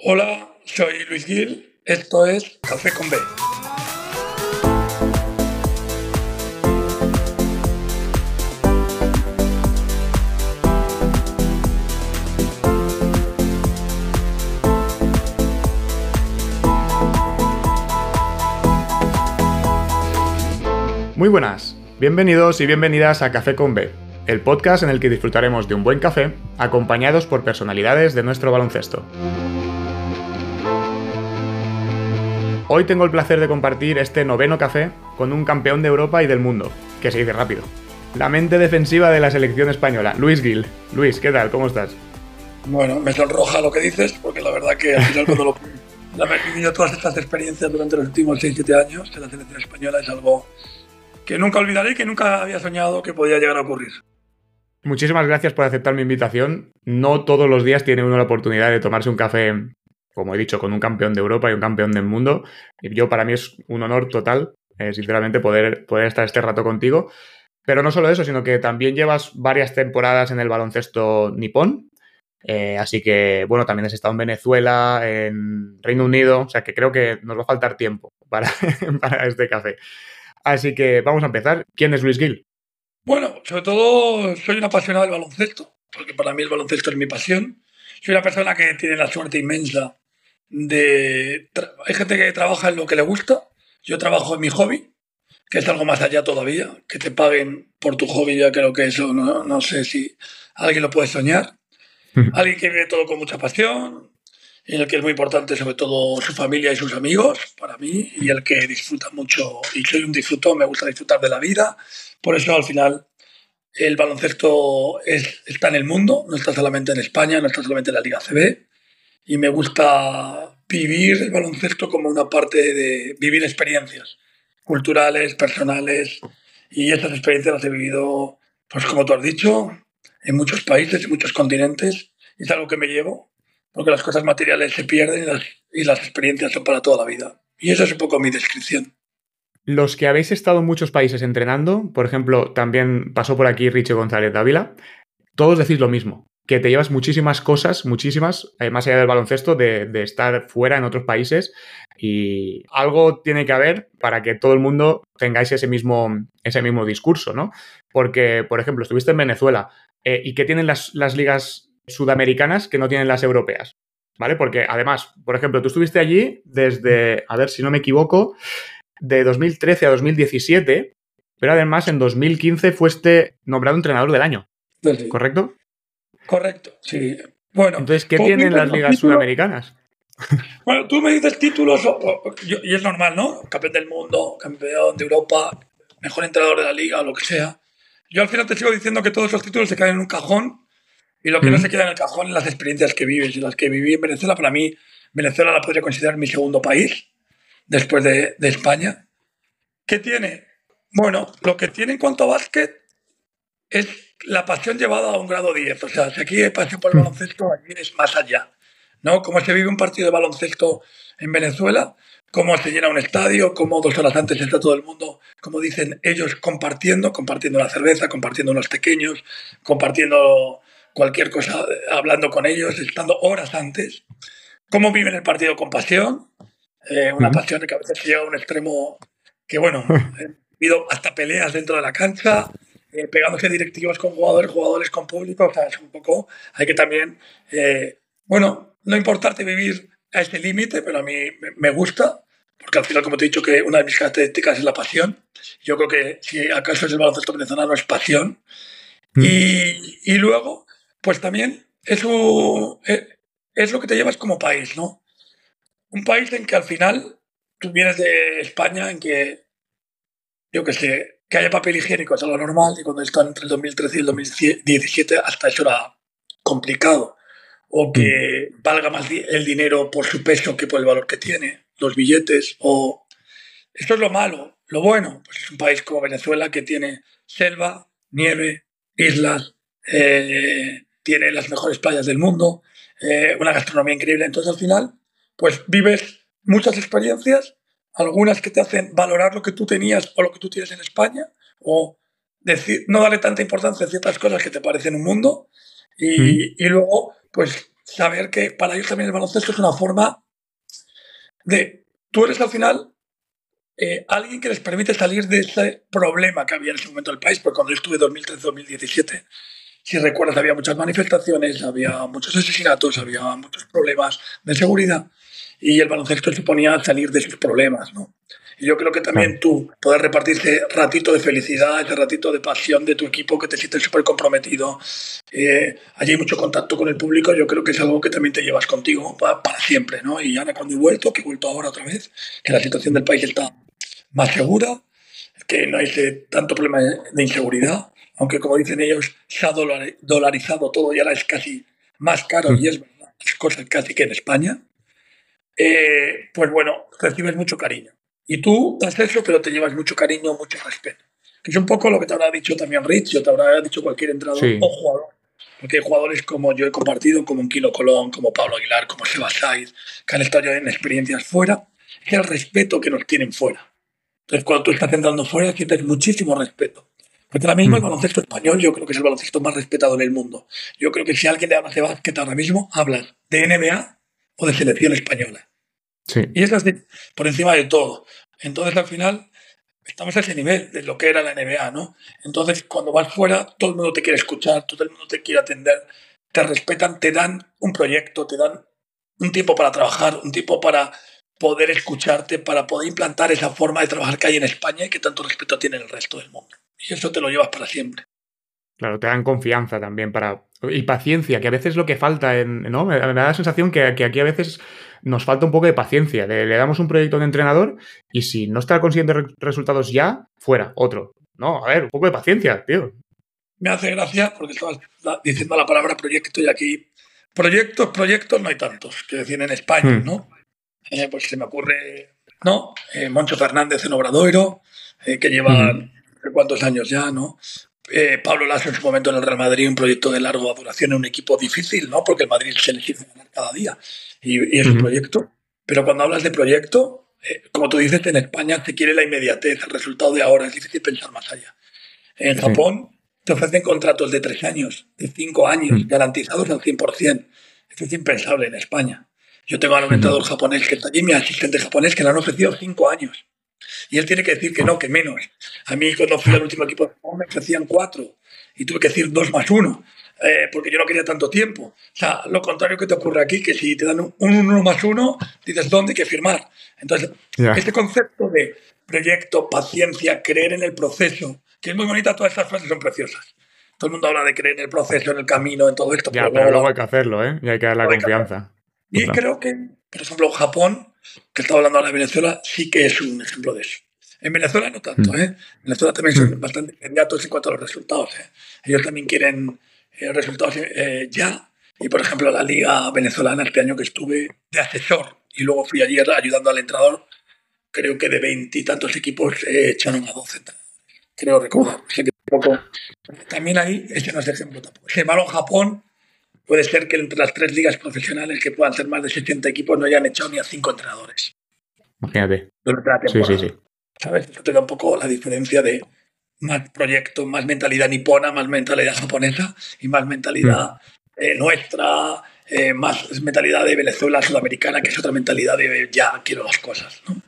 Hola, soy Luis Gil, esto es Café con B. Muy buenas, bienvenidos y bienvenidas a Café con B, el podcast en el que disfrutaremos de un buen café acompañados por personalidades de nuestro baloncesto. Hoy tengo el placer de compartir este noveno café con un campeón de Europa y del mundo, que se dice rápido. La mente defensiva de la selección española, Luis Gil. Luis, ¿qué tal? ¿Cómo estás? Bueno, me sonroja lo que dices, porque la verdad que al final cuando lo, haber vivido todas estas experiencias durante los últimos 6-7 años en la selección española es algo que nunca olvidaré y que nunca había soñado que podía llegar a ocurrir. Muchísimas gracias por aceptar mi invitación. No todos los días tiene uno la oportunidad de tomarse un café como he dicho, con un campeón de Europa y un campeón del mundo. Yo, para mí es un honor total, eh, sinceramente, poder, poder estar este rato contigo. Pero no solo eso, sino que también llevas varias temporadas en el baloncesto nipón. Eh, así que, bueno, también has estado en Venezuela, en Reino Unido, o sea que creo que nos va a faltar tiempo para, para este café. Así que vamos a empezar. ¿Quién es Luis Gil? Bueno, sobre todo soy un apasionado del baloncesto, porque para mí el baloncesto es mi pasión. Soy una persona que tiene la suerte inmensa de... Hay gente que trabaja en lo que le gusta, yo trabajo en mi hobby, que es algo más allá todavía, que te paguen por tu hobby, ya creo que eso no, no sé si alguien lo puede soñar. alguien que vive todo con mucha pasión, en el que es muy importante sobre todo su familia y sus amigos para mí, y el que disfruta mucho, y soy un disfruto, me gusta disfrutar de la vida, por eso al final el baloncesto es, está en el mundo, no está solamente en España, no está solamente en la Liga CB, y me gusta vivir el baloncesto como una parte de vivir experiencias culturales, personales, y esas experiencias las he vivido, pues como tú has dicho, en muchos países, en muchos continentes, y es algo que me llevo, porque las cosas materiales se pierden y las, experiencias son para toda la vida. Y esa es un poco mi descripción. Los que habéis estado en muchos países entrenando, por ejemplo, también pasó por aquí Richie González Dávila, todos decís lo mismo que te llevas muchísimas cosas, muchísimas, eh, más allá del baloncesto, de, estar fuera en otros países. Y algo tiene que haber para que todo el mundo tengáis ese mismo, ese mismo discurso, ¿no? Porque, por ejemplo, estuviste en Venezuela. Eh, ¿Y qué tienen las, ligas sudamericanas que no tienen las europeas? ¿Vale? Porque además, por ejemplo, tú estuviste allí desde, a ver si no me equivoco, de 2013 a 2017, pero además en 2015 fuiste nombrado entrenador del año. ¿Correcto? Correcto, sí. Bueno, Entonces, ¿qué tienen las ligas sudamericanas? Bueno, tú me dices títulos, y es normal, ¿no? Campeón del mundo, campeón de Europa, mejor entrenador de la liga o lo que sea. Yo al final te sigo diciendo que todos esos títulos se quedan en un cajón y lo que no se queda en el cajón es las experiencias que vives. Y las que viví en Venezuela, para mí, Venezuela la podría considerar mi segundo país, después de, de España. ¿Qué tiene? Bueno, lo que tiene en cuanto a básquet es la pasión llevada a un grado 10. O sea, si aquí hay pasión por el baloncesto, allí es más allá. ¿no? Cómo se vive un partido de baloncesto en Venezuela, cómo se llena un estadio, cómo dos horas antes está todo el mundo, como dicen ellos, compartiendo, compartiendo la cerveza, compartiendo unos pequeños, compartiendo cualquier cosa, hablando con ellos, estando horas antes. Cómo viven el partido con pasión, eh, una pasión que a veces llega a un extremo que, bueno, he habido hasta peleas dentro de la cancha, eh, pegándose directivos con jugadores, jugadores con público, o sea, es un poco, hay que también, eh, bueno, no importarte vivir a ese límite, pero a mí me gusta, porque al final, como te he dicho, que una de mis características es la pasión. Yo creo que si acaso es el baloncesto venezolano es pasión. Mm. Y, y, luego, pues también es, eh, es lo que te llevas como país, ¿no? Un país en que al final tú vienes de España, en que, yo qué sé, que haya papel higiénico es algo normal y cuando están entre el 2013 y el 2017 hasta eso era complicado. O que mm. valga más el dinero por su peso que por el valor que tiene, los billetes. O esto es lo malo. Lo bueno, pues es un país como Venezuela que tiene selva, nieve, islas, eh, tiene las mejores playas del mundo, eh, una gastronomía increíble. Entonces al final, pues vives muchas experiencias algunas que te hacen valorar lo que tú tenías o lo que tú tienes en España, o decir, no darle tanta importancia a ciertas cosas que te parecen un mundo, y, mm. y luego, pues saber que para ellos también el baloncesto es una forma de, tú eres al final eh, alguien que les permite salir de ese problema que había en ese momento en el país, porque cuando yo estuve 2013-2017, si recuerdas, había muchas manifestaciones, había muchos asesinatos, había muchos problemas de seguridad y el baloncesto suponía salir de esos problemas, ¿no? Y yo creo que también tú poder repartir ese ratito de felicidad, ese ratito de pasión de tu equipo, que te sientes súper comprometido. Eh, allí hay mucho contacto con el público, yo creo que es algo que también te llevas contigo para, siempre, ¿no? Y ahora cuando he vuelto, que he vuelto ahora otra vez, que la situación del país está más segura, que no hay tanto problema de inseguridad, aunque como dicen ellos, se ha dolarizado todo y ahora es casi más caro y es verdad, es cosas casi que en España, eh, pues bueno, recibes mucho cariño. Y tú das eso, pero te llevas mucho cariño, mucho respeto. Que es un poco lo que te habrá dicho también Rich, o te habrá dicho cualquier entrenador o jugador. Porque hay jugadores como yo he compartido, como un Kilo Colón, como Pablo Aguilar, como Seba Saiz, que han estado en experiencias fuera, es el respeto que nos tienen fuera. Entonces, cuando tú estás entrando fuera, sientes muchísimo respeto. Porque ahora mismo el mm. baloncesto español yo creo que es el baloncesto más respetado en el mundo. Yo creo que si alguien le habla de básquet ahora mismo, hablan de NBA o de selección española. Sí. Y es así, por encima de todo. Entonces, al final, estamos a ese nivel de lo que era la NBA, ¿no? Entonces, cuando vas fuera, todo el mundo te quiere escuchar, todo el mundo te quiere atender, te respetan, te dan un proyecto, te dan un tiempo para trabajar, un tiempo para poder escucharte, para poder implantar esa forma de trabajar que hay en España y que tanto respeto tiene el resto del mundo. Y eso te lo llevas para siempre. Claro, te dan confianza también para. Y paciencia, que a veces es lo que falta en. ¿no? Me, da la sensación que, aquí a veces nos falta un poco de paciencia. le damos un proyecto de entrenador y si no está consiguiendo resultados ya, fuera, otro. No, a ver, un poco de paciencia, tío. Me hace gracia porque estabas diciendo la palabra proyecto y aquí. Proyectos, proyectos no hay tantos, que decir en España, hmm. ¿no? Eh, pues se me ocurre, ¿no? Eh, Moncho Fernández en Obradoiro, eh, que lleva hmm cuántos años ya, ¿no? Eh, Pablo Lasso en su momento en el Real Madrid, un proyecto de larga duración en un equipo difícil, ¿no? Porque el Madrid se quiere ganar cada día y, es un proyecto. Pero cuando hablas de proyecto, eh, como tú dices, en España te quiere la inmediatez, el resultado de ahora, es difícil pensar más allá. En Japón te ofrecen contratos de tres años, de cinco años, garantizados al 100%. Esto es impensable en España. Yo tengo al aumentador japonés que está allí, mi asistente japonés, que le han ofrecido cinco años. Y él tiene que decir que no, que menos. A mí cuando fui al último equipo me ofrecían cuatro y tuve que decir dos más uno. Eh, porque yo no quería tanto tiempo. O sea, lo contrario que te ocurre aquí, que si te dan un uno más uno, dices dónde hay que firmar. Entonces, este concepto de proyecto, paciencia, creer en el proceso, que es muy bonita, todas estas frases son preciosas. Todo el mundo habla de creer en el proceso, en el camino, en todo esto. Ya, pero, luego, hay que hacerlo, ¿eh? Y hay que dar la confianza. Y creo que, por ejemplo, Japón que estaba hablando ahora de Venezuela, sí que es un ejemplo de eso. En Venezuela no tanto, mm. ¿eh? En Venezuela también son mm. bastante inmediatos en cuanto a los resultados. ¿eh? Ellos también quieren eh, resultados eh, ya. Y por ejemplo, la Liga Venezolana, este año que estuve de asesor y luego fui ayer ayudando al entrenador, creo que de veintitantos equipos echaron a 12. Creo recordar. También ahí, ese no es ejemplo tampoco. Sin embargo, Japón puede ser que entre las tres ligas profesionales que puedan ser más de 70 equipos no hayan echado ni a cinco entrenadores. Imagínate. Sí, sí, sí. ¿Sabes? Eso te da un poco la diferencia de más proyecto, más mentalidad nipona, más mentalidad japonesa y más mentalidad mm. eh, nuestra, eh, más mentalidad de Venezuela, sudamericana, que es otra mentalidad de ya quiero las cosas. ¿no?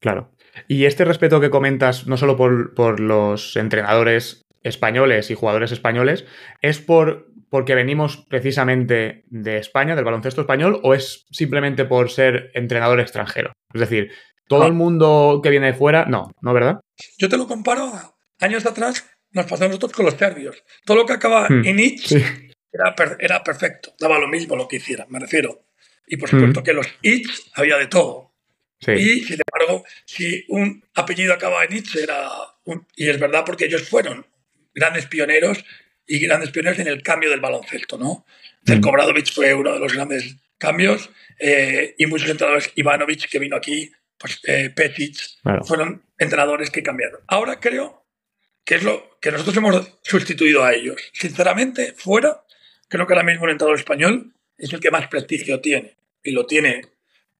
Claro. Y este respeto que comentas, no solo por, por los entrenadores españoles y jugadores españoles, es por porque venimos precisamente de España, del baloncesto español, o es simplemente por ser entrenador extranjero? Es decir, todo el mundo que viene de fuera, no, ¿no verdad? Yo te lo comparo años atrás, nos pasamos nosotros con los serbios. Todo lo que acaba hmm, en itch era, perfecto, daba lo mismo lo que hiciera, me refiero. Y por supuesto hmm. que los itch había de todo. Y sin embargo, si un apellido acaba en itch, era un, y es verdad porque ellos fueron grandes pioneros y grandes pioneros en el cambio del baloncesto, ¿no? El Kobradovich fue uno de los grandes cambios eh, y muchos entrenadores, Ivanovic que vino aquí, pues eh, Petic, fueron entrenadores que cambiaron. Ahora creo que es lo que nosotros hemos sustituido a ellos. Sinceramente, fuera, creo que ahora mismo el entrenador español es el que más prestigio tiene y lo tiene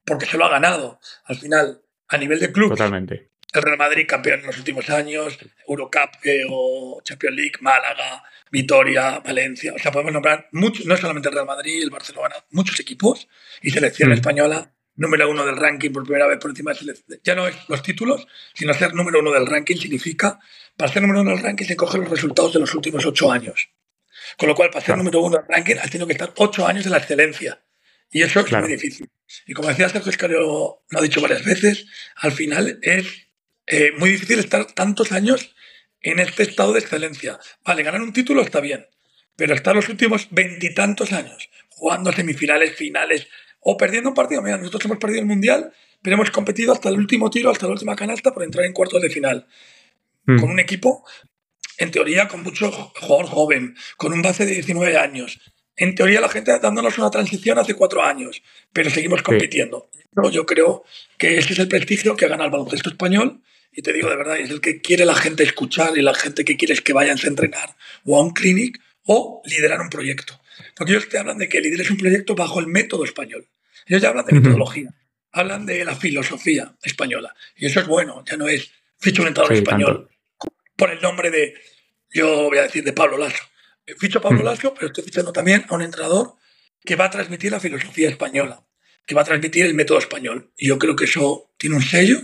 porque se lo ha ganado. Al final, a nivel de club, Totalmente. El Real Madrid campeón en los últimos años, Eurocup eh, o Champions League, Málaga, Vitoria, Valencia. O sea, podemos nombrar muchos, no solamente el Real Madrid, el Barcelona, muchos equipos y selección mm. española número uno del ranking por primera vez por encima de selección. Ya no es los títulos, sino ser número uno del ranking significa, para ser número uno del ranking se cogen los resultados de los últimos ocho años. Con lo cual, para ser número uno del ranking has tenido que estar ocho años en la excelencia. Y eso es muy difícil. Y como decía Sergio Escario, lo ha dicho varias veces, al final es eh, muy difícil estar tantos años en este estado de excelencia. Vale, ganar un título está bien, pero estar los últimos veintitantos años jugando semifinales, finales o perdiendo un partido. Mira, nosotros hemos perdido el mundial, pero hemos competido hasta el último tiro, hasta la última canasta por entrar en cuartos de final. Hmm. Con un equipo, en teoría, con mucho jugador joven, con un base de 19 años, en teoría la gente dándonos una transición hace cuatro años, pero seguimos compitiendo. Yo creo que ese es el prestigio que gana el baloncesto español y te digo de verdad, es el que quiere la gente escuchar y la gente que quiere es que vayan a entrenar o a un clinic o liderar un proyecto. Porque ellos te hablan de que lideres un proyecto bajo el método español. Ellos ya hablan de metodología, hablan de la filosofía española. Y eso es bueno, ya no es ficho un entrenador español por el nombre de, yo voy a decir, de Pablo Lasso. Ficho a Pablo Lasso, pero estoy fichando también a un entrenador que va a transmitir la filosofía española, que va a transmitir el método español. Y yo creo que eso tiene un sello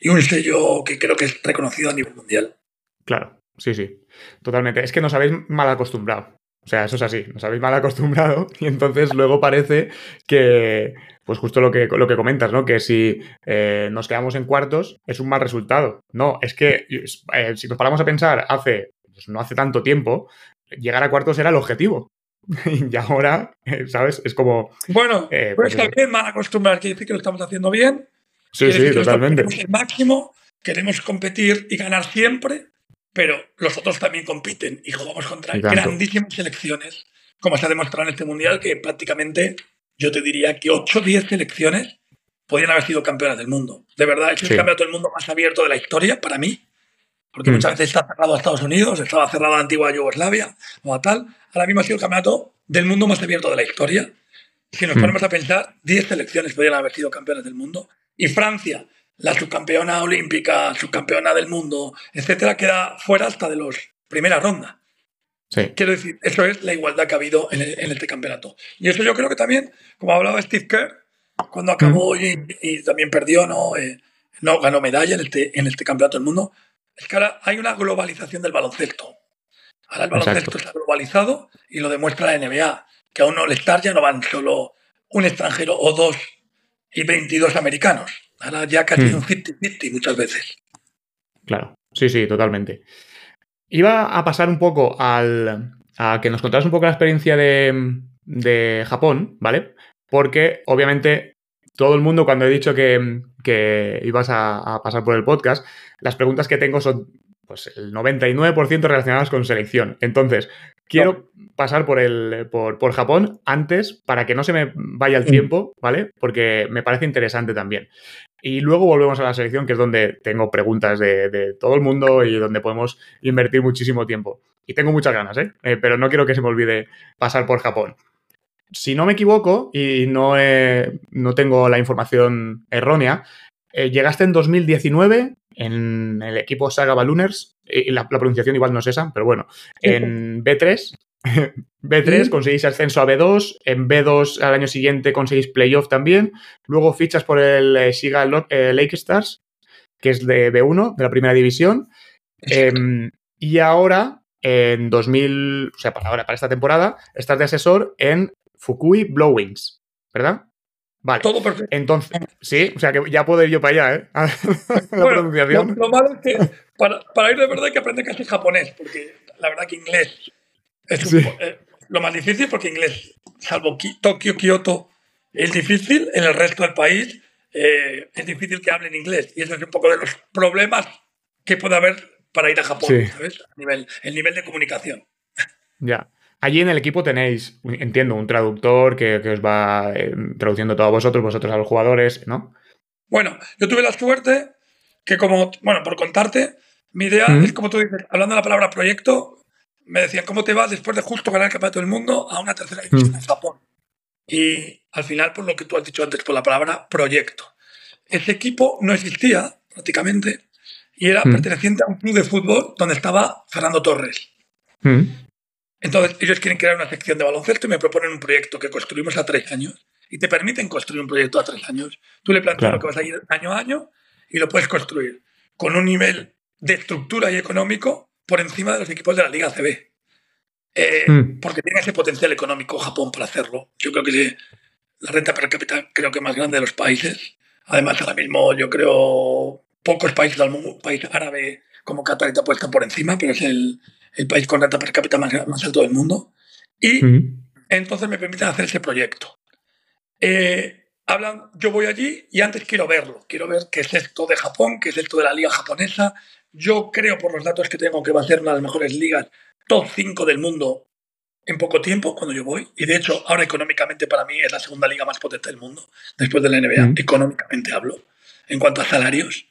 y un sello que creo que es reconocido a nivel mundial. Claro, sí, sí, totalmente. Es que nos habéis mal acostumbrado. O sea, eso es así, nos habéis mal acostumbrado y entonces luego parece que, pues justo lo que, lo que comentas, ¿no? Que si eh, nos quedamos en cuartos es un mal resultado. No, es que eh, si nos paramos a pensar hace, pues no hace tanto tiempo, llegar a cuartos era el objetivo. y ahora, eh, ¿sabes? Es como... Bueno, pues, pues también mal acostumbrar, quiere decir que lo estamos haciendo bien. Sí, sí, totalmente. El máximo, queremos competir y ganar siempre, pero los otros también compiten y jugamos contra grandísimas selecciones, como se ha demostrado en este mundial, que prácticamente yo te diría que 8 o 10 selecciones podrían haber sido campeonas del mundo. De verdad, es el campeonato del mundo más abierto de la historia para mí, porque mm. muchas veces está cerrado a Estados Unidos, estaba cerrado a antigua Yugoslavia o a tal. Ahora mismo ha sido el campeonato del mundo más abierto de la historia. Si nos mm. ponemos a pensar, 10 selecciones podrían haber sido campeonas del mundo. Y Francia, la subcampeona olímpica, subcampeona del mundo, etcétera, queda fuera hasta de los primera ronda. Quiero decir, eso es la igualdad que ha habido en, este campeonato. Y eso yo creo que también, como hablaba Steve Kerr, cuando acabó mm. y, también perdió, ¿no? Eh, no ganó medalla en este, en este campeonato del mundo, es que ahora hay una globalización del baloncesto. Ahora el baloncesto está globalizado y lo demuestra la NBA, que a uno el Star ya no van solo un extranjero o dos y 22 americanos. Ahora ya casi hmm. un 50-50 muchas veces. Claro, sí, sí, totalmente. Iba a pasar un poco al, a que nos contaras un poco la experiencia de, Japón, ¿vale? Porque obviamente todo el mundo cuando he dicho que, ibas a, pasar por el podcast, las preguntas que tengo son pues el 99% relacionadas con selección. Entonces, quiero pasar por, el, por, Japón antes para que no se me vaya el mm. tiempo, ¿vale? Porque me parece interesante también. Y luego volvemos a la selección, que es donde tengo preguntas de, todo el mundo y donde podemos invertir muchísimo tiempo. Y tengo muchas ganas, ¿eh? ¿eh? Pero no quiero que se me olvide pasar por Japón. Si no me equivoco y no, no tengo la información errónea, eh, llegaste en 2019 en el equipo Saga Ballooners, y la, pronunciación igual no es esa, pero bueno, en B3, B3 conseguís ascenso a B2, en B2 al año siguiente conseguís playoff también, luego fichas por el eh, Siga eh, Lake Stars, que es de B1, de la primera división, em, y ahora, en 2000, o sea, para ahora, para esta temporada, estás de asesor en Fukui Blowings, ¿verdad? Vale. Todo perfecto. Entonces, sí, o sea que ya puedo ir yo para allá, ¿eh? la pronunciación. Lo, malo es que para, ir de verdad hay que aprender casi japonés, porque la verdad que inglés es eh, lo más difícil, porque inglés, salvo Tokio, Kioto, es difícil. En el resto del país eh, es difícil que hablen inglés. Y eso es un poco de los problemas que puede haber para ir a Japón, ¿sabes? nivel, el nivel de comunicación. Ya. Allí en el equipo tenéis, entiendo, un traductor que, os va eh, traduciendo todo a vosotros, vosotros a los jugadores, ¿no? Bueno, yo tuve la suerte que como, bueno, por contarte, mi idea es como tú dices, hablando de la palabra proyecto, me decían, ¿cómo te vas después de justo ganar el campeonato del mundo a una tercera división en Japón? Y al final, por lo que tú has dicho antes, por la palabra proyecto. Ese equipo no existía prácticamente y era perteneciente a un club de fútbol donde estaba Fernando Torres. Entonces, ellos quieren crear una sección de baloncesto y me proponen un proyecto que construimos a tres años y te permiten construir un proyecto a tres años. Tú le planteas lo que vas a ir año a año y lo puedes construir con un nivel de estructura y económico por encima de los equipos de la Liga CB. Eh, hmm. Porque tiene ese potencial económico Japón para hacerlo. Yo creo que la renta per cápita creo que más grande de los países. Además, ahora mismo yo creo pocos países del mundo, país árabe como Qatar está puesto por encima, pero es el, el país con renta per cápita más, más alto del mundo. Y hmm. entonces me permiten hacer ese proyecto. Eh, hablan, yo voy allí y antes quiero verlo. Quiero ver qué es esto de Japón, qué es esto de la liga japonesa. Yo creo, por los datos que tengo, que va a ser una de las mejores ligas top 5 del mundo en poco tiempo cuando yo voy. Y de hecho, ahora económicamente para mí es la segunda liga más potente del mundo, después de la NBA. Mm. Económicamente hablo, en cuanto a salarios.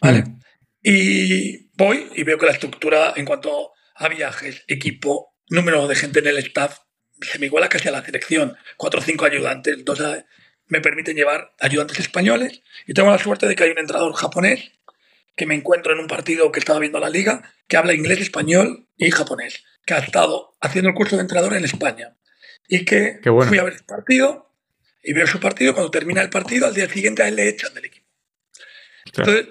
¿Vale? Mm. Y voy y veo que la estructura en cuanto a viajes, equipo, número de gente en el staff, se me iguala casi a la selección. Cuatro o cinco ayudantes, dos me permiten llevar ayudantes españoles. Y tengo la suerte de que hay un entrenador japonés que me encuentro en un partido que estaba viendo la liga, que habla inglés, español y japonés, que ha estado haciendo el curso de entrenador en España. Y que fui a ver el partido y veo su partido. Cuando termina el partido, al día siguiente a él le echan del equipo. Entonces,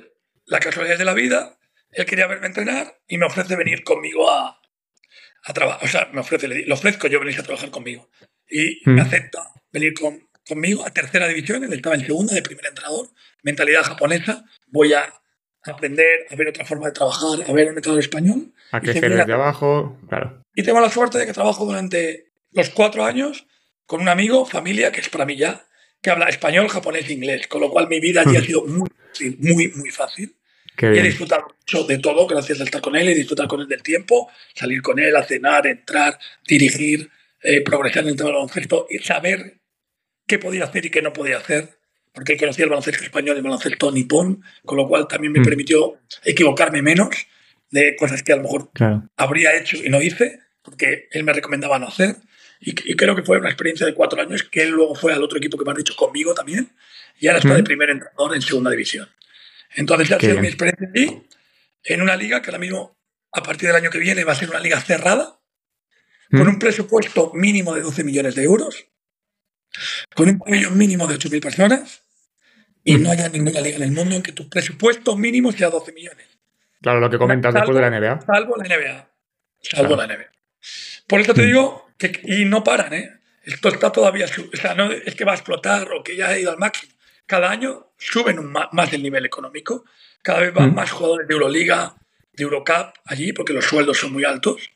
la casualidad de la vida, él quería verme entrenar y me ofrece venir conmigo a, a trabajar. O sea, me ofrece, le ofrezco yo venir a trabajar conmigo. Y me mm. acepta venir con, conmigo a tercera división. Él estaba en segunda, de primer entrenador. Mentalidad japonesa. Voy a aprender, a ver otra forma de trabajar, a ver un método español. A crecer desde abajo, claro. Y tengo la suerte de que trabajo durante los cuatro años con un amigo, familia, que es para mí ya, que habla español, japonés e inglés, con lo cual mi vida allí ha sido muy, muy, muy fácil. Y he disfrutado mucho de todo gracias a estar con él y disfrutar con él del tiempo, salir con él, a cenar, entrar, dirigir, eh, progresar en el tema del baloncesto y saber qué podía hacer y qué no podía hacer porque conocía el baloncesto español y el baloncesto nipón, con lo cual también me mm. permitió equivocarme menos de cosas que a lo mejor habría hecho y no hice, porque él me recomendaba no hacer. Y, creo que fue una experiencia de cuatro años, que él luego fue al otro equipo que me han dicho conmigo también, y ahora está de mm. primer entrenador en segunda división. Entonces, ya ha sido mi experiencia allí, en una liga que ahora mismo, a partir del año que viene, va a ser una liga cerrada, con mm. un presupuesto mínimo de 12 millones de euros, con un pabellón mínimo de 8.000 personas y no haya ninguna liga en el mundo en que tu presupuesto mínimo sea 12 millones. Claro, lo que comentas después de la NBA. Salvo la NBA. Salvo la NBA. Por eso te mm. digo que. Y no paran, ¿eh? Esto está todavía. O sea, no es que va a explotar o que ya ha ido al máximo. Cada año suben más el nivel económico. Cada vez van mm. más jugadores de Euroliga, de Eurocup allí, porque los sueldos son muy altos.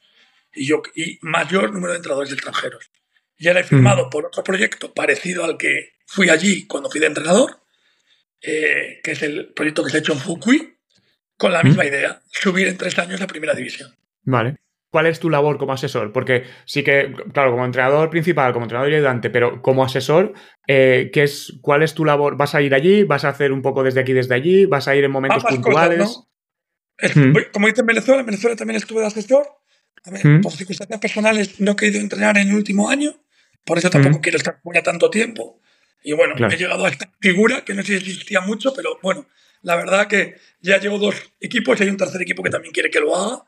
Y, yo, y mayor número de entrenadores extranjeros. Ya la he firmado mm. por otro proyecto parecido al que fui allí cuando fui de entrenador, eh, que es el proyecto que se ha hecho en Fukui, con la misma mm. idea, subir en tres años a primera división. Vale. ¿Cuál es tu labor como asesor? Porque sí que, claro, como entrenador principal, como entrenador y ayudante, pero como asesor, eh, ¿qué es, ¿cuál es tu labor? ¿Vas a ir allí? ¿Vas a hacer un poco desde aquí, desde allí? ¿Vas a ir en momentos puntuales? Mm. Como dice en Venezuela, en Venezuela también estuve de asesor. Por circunstancias personales no he querido entrenar en el último año por eso tampoco quiero estar fuera tanto tiempo. Y bueno, he llegado a esta figura que no sé si existía mucho, pero bueno, la verdad que ya llevo dos equipos y hay un tercer equipo que también quiere que lo haga.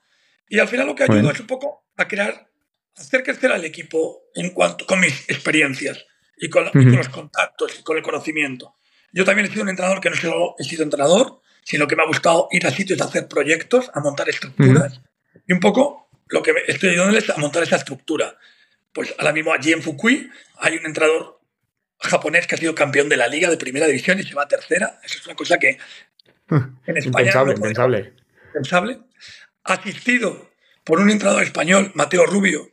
Y al final lo que ayuda es un poco a crear, hacer crecer al equipo en cuanto con mis experiencias y con, los contactos y con el conocimiento. Yo también he sido un entrenador que no solo he sido entrenador, sino que me ha gustado ir a sitios a hacer proyectos, a montar estructuras. Y un poco lo que estoy ayudándoles es a montar esa estructura. Pues ahora mismo allí en Fukui hay un entrenador japonés que ha sido campeón de la liga de primera división y se va a tercera. Eso es una cosa que en España impensable, impensable. impensable. Asistido por un entrenador español, Mateo Rubio,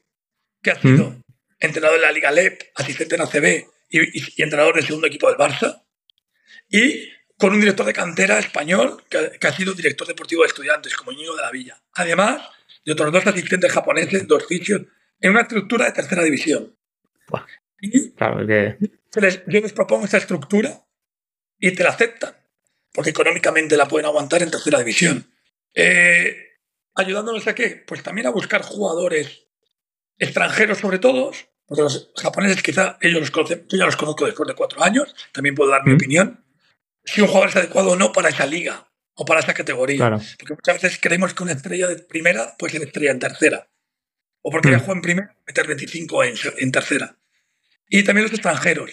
que ha sido mm. entrenador de la Liga LEP, asistente en ACB y, entrenador del segundo equipo del Barça. Y con un director de cantera español que, que, ha sido director deportivo de estudiantes, como Íñigo de la Villa. Además de otros dos asistentes japoneses, dos fisios en una estructura de tercera división. claro que... yo les propongo esa estructura y te la aceptan, porque económicamente la pueden aguantar en tercera división. Eh, ¿Ayudándoles a qué? Pues también a buscar jugadores extranjeros sobre todo, porque los japoneses quizá ellos los conocen, yo ya los conozco después de cuatro años, también puedo dar mi opinión. Si un jugador es adecuado o no para esa liga, o para esa categoría. Porque muchas veces creemos que una estrella de primera puede ser estrella en tercera. O porque ya mm. juega en primera, meter 25 en, en tercera. Y también los extranjeros.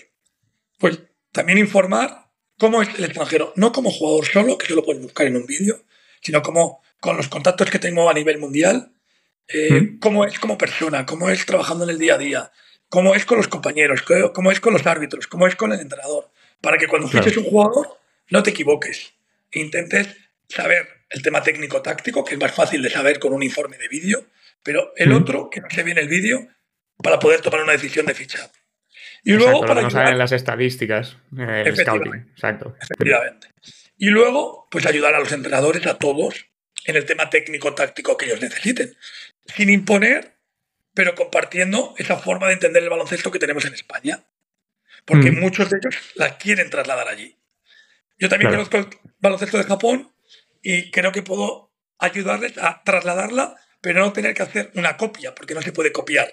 Pues también informar cómo es el extranjero, no como jugador solo, que solo puedes buscar en un vídeo, sino como con los contactos que tengo a nivel mundial, eh, mm. cómo es como persona, cómo es trabajando en el día a día, cómo es con los compañeros, cómo es con los árbitros, cómo es con el entrenador, para que cuando fiches un jugador no te equivoques e intentes saber el tema técnico-táctico, que es más fácil de saber con un informe de vídeo, pero el otro, que no se ve en el vídeo, para poder tomar una decisión de ficha. Y luego, para no las estadísticas, el scouting. Exacto. Efectivamente. Y luego, pues ayudar a los entrenadores, a todos, en el tema técnico-táctico que ellos necesiten. Sin imponer, pero compartiendo esa forma de entender el baloncesto que tenemos en España. Porque mm. muchos de ellos la quieren trasladar allí. Yo también conozco el baloncesto de Japón y creo que puedo ayudarles a trasladarla, pero no tener que hacer una copia, porque no se puede copiar.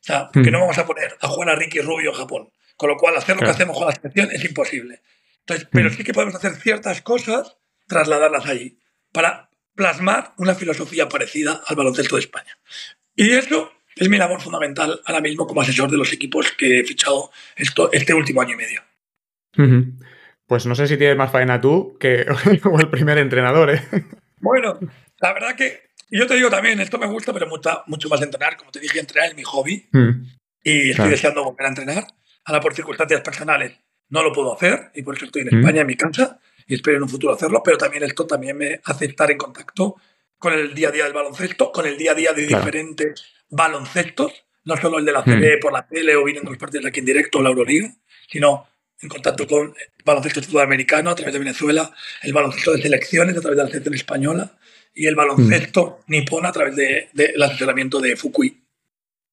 O sea, porque mm. no vamos a poner a jugar a Ricky Rubio en Japón. Con lo cual, hacer lo que hacemos con la selección es imposible. Entonces, pero mm. sí que podemos hacer ciertas cosas, trasladarlas allí, para plasmar una filosofía parecida al baloncesto de España. Y eso es mi labor fundamental ahora mismo como asesor de los equipos que he fichado esto, este último año y medio. Pues no sé si tienes más faena tú que el primer entrenador, ¿eh? Bueno, la verdad que yo te digo también, esto me gusta, pero mucho, mucho más entrenar. Como te dije, entrenar es mi hobby mm. y estoy deseando volver a entrenar. Ahora, por circunstancias personales, no lo puedo hacer y por eso estoy en mm. España, en mi casa, y espero en un futuro hacerlo, pero también esto también me hace estar en contacto con el día a día del baloncesto, con el día a día de diferentes baloncestos, no solo el de la CB mm. por la tele o viendo los partidos aquí en directo o la Euroliga, sino en contacto con el baloncesto sudamericano a través de Venezuela, el baloncesto de selecciones a través de la selección española y el baloncesto mm. nipón a través del de, asesoramiento de Fukui.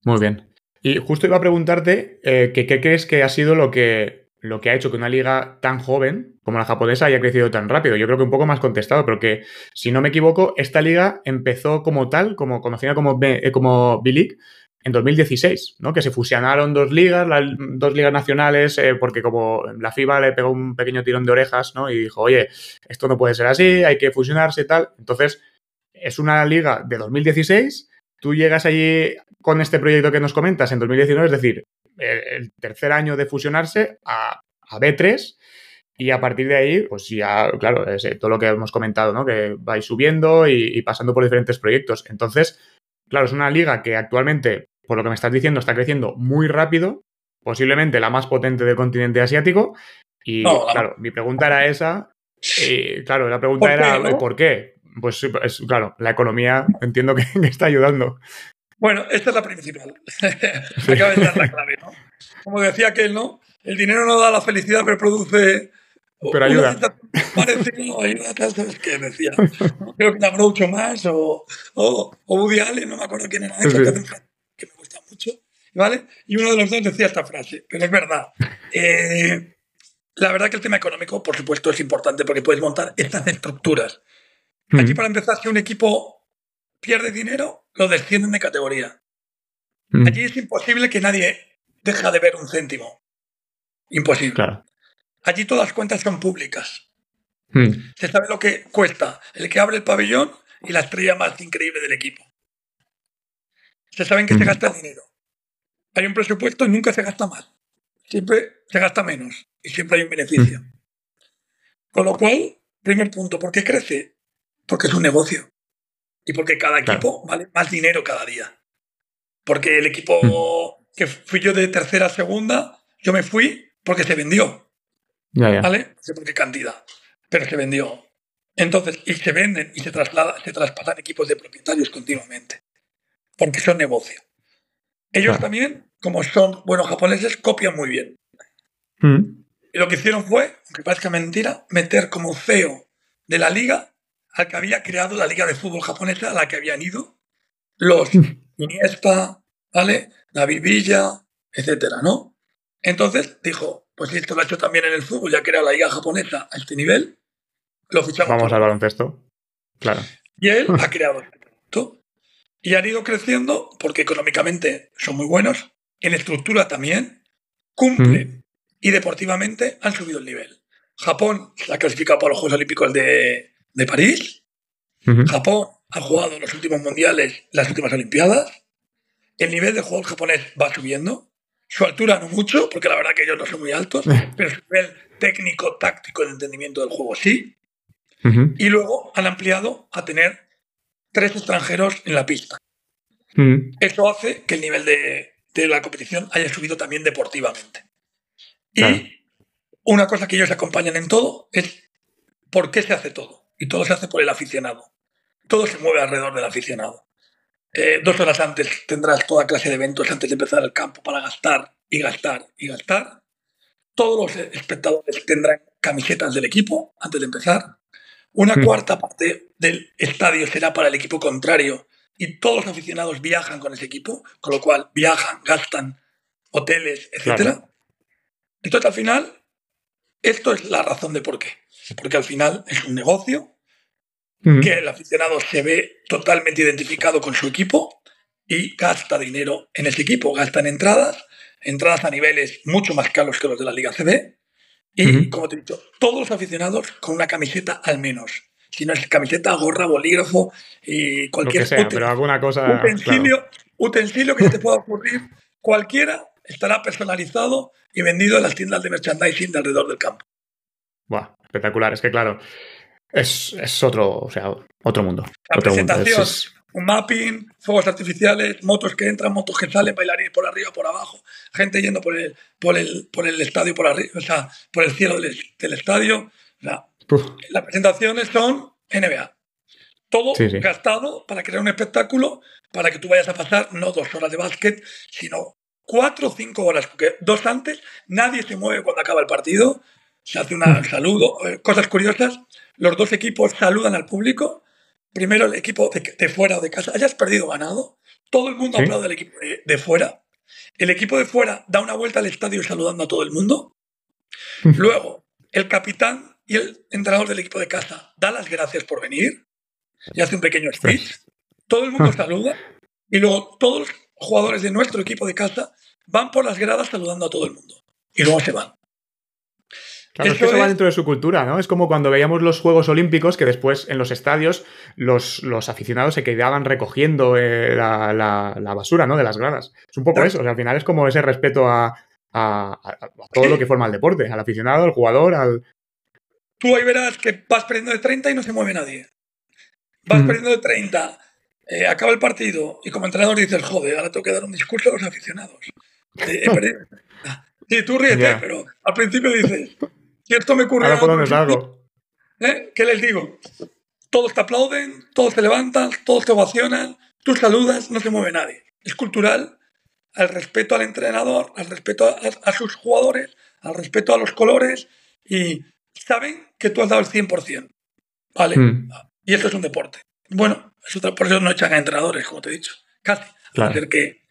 Muy bien. Y justo iba a preguntarte eh, qué crees que ha sido lo que, lo que ha hecho que una liga tan joven como la japonesa haya crecido tan rápido. Yo creo que un poco más contestado, pero que, si no me equivoco, esta liga empezó como tal, como conocida como, B, eh, como B-League, en 2016, ¿no? Que se fusionaron dos ligas, las dos ligas nacionales, eh, porque como la FIBA le pegó un pequeño tirón de orejas, ¿no? Y dijo, oye, esto no puede ser así, hay que fusionarse y tal. Entonces, es una liga de 2016, tú llegas allí con este proyecto que nos comentas en 2019, es decir, el, tercer año de fusionarse a, B3 y a partir de ahí, pues ya, claro, es eh, todo lo que hemos comentado, ¿no? Que vais subiendo y pasando por diferentes proyectos. Entonces, claro, es una liga que actualmente por lo que me estás diciendo, está creciendo muy rápido, posiblemente la más potente del continente asiático. Y claro, mi pregunta era esa. Y claro, la pregunta era ¿por qué? Pues es, claro, la economía entiendo que, está ayudando. Bueno, esta es la principal. Acaba de dar la clave, ¿no? Como decía aquel, ¿no? El dinero no da la felicidad, pero produce. Pero ayuda. Parecido, ayuda, ¿sabes qué decía? Creo que la Groucho más o, o, Woody Allen, no me acuerdo quién era que me gusta mucho, ¿vale? Y uno de los dos decía esta frase, pero es verdad. Eh, la verdad que el tema económico, por supuesto, es importante porque puedes montar estas estructuras. Aquí, para empezar, si un equipo pierde dinero, lo descienden de categoría. Allí es imposible que nadie deje de ver un céntimo. Imposible. Allí todas las cuentas son públicas. Se sabe lo que cuesta el que abre el pabellón y la estrella más increíble del equipo. Se saben que se gasta dinero. Hay un presupuesto y nunca se gasta mal. Siempre se gasta menos y siempre hay un beneficio. Con lo cual, primer punto, ¿por qué crece? Porque es un negocio. Y porque cada equipo vale más dinero cada día. Porque el equipo que fui yo de tercera a segunda, yo me fui porque se vendió. ¿Vale? No sé por qué cantidad. Pero se vendió. Entonces, y se venden y se, traslada, se traspasan equipos de propietarios continuamente porque son negocio. Ellos también, como son buenos japoneses, copian muy bien. Mm. Y lo que hicieron fue, aunque parezca mentira, meter como CEO de la liga al que había creado la liga de fútbol japonesa a la que habían ido los Iniesta, ¿vale? David Villa, etcétera, ¿no? Entonces dijo, pues esto lo ha hecho también en el fútbol, ya que era la liga japonesa a este nivel, lo fichamos. Vamos al baloncesto. Claro. Y él ha creado producto. Y han ido creciendo porque económicamente son muy buenos, en estructura también, cumplen y deportivamente han subido el nivel. Japón se ha clasificado para los Juegos Olímpicos de, de París. Japón ha jugado los últimos mundiales, las últimas Olimpiadas. El nivel de juego japonés va subiendo. Su altura no mucho, porque la verdad que ellos no son muy altos, pero su nivel técnico, táctico, de entendimiento del juego sí. Y luego han ampliado a tener tres extranjeros en la pista. Eso hace que el nivel de, la competición haya subido también deportivamente. Y una cosa que ellos acompañan en todo es por qué se hace todo. Y todo se hace por el aficionado. Todo se mueve alrededor del aficionado. Eh, dos horas antes tendrás toda clase de eventos antes de empezar el campo para gastar y gastar y gastar. Todos los espectadores tendrán camisetas del equipo antes de empezar. Una hmm. cuarta parte del estadio será para el equipo contrario y todos los aficionados viajan con ese equipo, con lo cual viajan, gastan hoteles, etc. Entonces, al final, esto es la razón de por qué. Porque al final es un negocio que el aficionado se ve totalmente identificado con su equipo y gasta dinero en ese equipo, gasta en entradas, entradas a niveles mucho más caros que los de la Liga CB, y, como te he dicho, todos los aficionados con una camiseta al menos. Si no es camiseta, gorra, bolígrafo y cualquier sea, pero alguna cosa, utensilio, utensilio que se te pueda ocurrir, cualquiera estará personalizado y vendido en las tiendas de merchandising de alrededor del campo. Buah, espectacular. Es que, claro, es, otro, o sea, otro mundo. La presentación, un mapping, fuegos artificiales, motos que entran, motos que salen, bailarines por arriba, por abajo, gente yendo por el, por el, por el estadio, por arriba, o sea, por el cielo del, estadio. las presentaciones son NBA. Todo gastado para crear un espectáculo, para que tú vayas a pasar no dos horas de básquet, sino cuatro o cinco horas, porque dos antes nadie se mueve cuando acaba el partido, se hace un saludo, eh, cosas curiosas, los dos equipos saludan al público, primero el equipo de, fuera o de casa, hayas perdido o ganado, todo el mundo aplaude al equipo de, fuera. El equipo de fuera da una vuelta al estadio saludando a todo el mundo. Luego, el capitán y el entrenador del equipo de casa da las gracias por venir y hace un pequeño speech. Todo el mundo saluda y luego todos los jugadores de nuestro equipo de casa van por las gradas saludando a todo el mundo y luego se van. Claro, es que eso va dentro de su cultura, ¿no? Es como cuando veíamos los Juegos Olímpicos que después en los estadios los, los aficionados se quedaban recogiendo eh, la, basura, ¿no? De las gradas. Es un poco eso, o sea, al final es como ese respeto a, todo lo que forma el deporte, al aficionado, al jugador, al... Tú ahí verás que vas perdiendo de 30 y no se mueve nadie. Vas perdiendo de 30, eh, acaba el partido y como entrenador dices, joder, ahora tengo que dar un discurso a los aficionados. Eh. Sí, tú ríete, pero al principio dices, esto me ocurre. ¿Eh? ¿Qué les digo? Todos te aplauden, todos te levantan, todos te ovacionan, tú saludas, no se mueve nadie. Es cultural al respeto al entrenador, al respeto a, sus jugadores, al respeto a los colores y saben que tú has dado el 100%. ¿Vale? Hmm. Y esto es un deporte. Bueno, por eso no echan a entrenadores, como te he dicho. Casi. Claro. que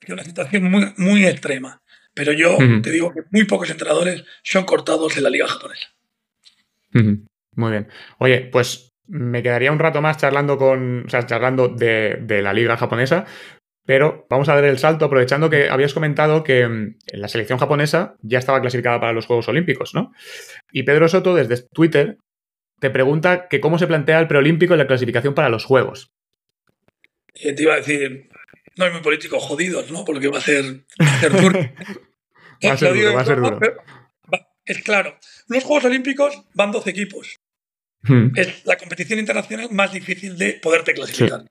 es una situación muy, muy extrema. Pero yo te digo que muy pocos entrenadores son cortados en la liga japonesa. Muy bien. Oye, pues me quedaría un rato más charlando con. O sea, charlando de, la liga japonesa. Pero vamos a dar el salto, aprovechando que habías comentado que mm, la selección japonesa ya estaba clasificada para los Juegos Olímpicos, ¿no? Y Pedro Soto, desde Twitter, te pregunta que cómo se plantea el preolímpico y la clasificación para los Juegos. te iba a decir, no es muy político, jodidos, ¿no? Porque va a ser, va a ser duro. va a ser duro, va a ser duro. Es claro, los Juegos Olímpicos van 12 equipos. Hmm. Es la competición internacional más difícil de poderte clasificar.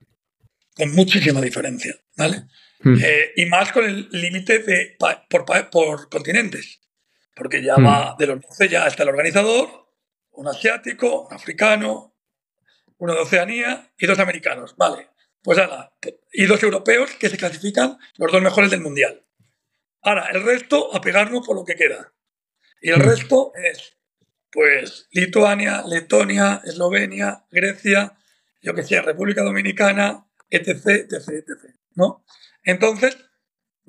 Con muchísima diferencia, ¿vale? Hmm. Eh, y más con el límite de por, por, continentes. Porque ya hmm. va de los 12 ya está el organizador, un asiático, un africano, uno de Oceanía y dos americanos. Vale. Pues nada, y dos europeos que se clasifican los dos mejores del mundial. Ahora, el resto a pegarnos por lo que queda. Y el mm. resto es, pues, Lituania, Letonia, Eslovenia, Grecia, yo que sé, República Dominicana, etc, etc, etc. ¿no? Entonces,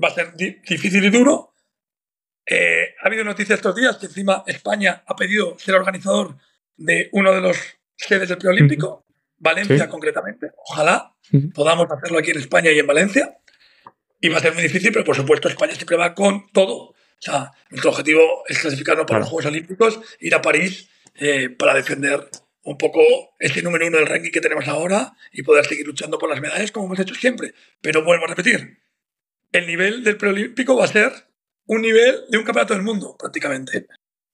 va a ser difícil y duro. Eh, ha habido noticias estos días que encima España ha pedido ser organizador de uno de los sedes del preolímpico. Valencia concretamente. Ojalá podamos hacerlo aquí en España y en Valencia. Y va a ser muy difícil, pero por supuesto España siempre va con todo. O sea, nuestro objetivo es clasificarnos para los Juegos Olímpicos, ir a París eh, para defender un poco ese número uno del ranking que tenemos ahora y poder seguir luchando por las medallas como hemos hecho siempre. Pero vuelvo a repetir, el nivel del preolímpico va a ser un nivel de un campeonato del mundo, prácticamente.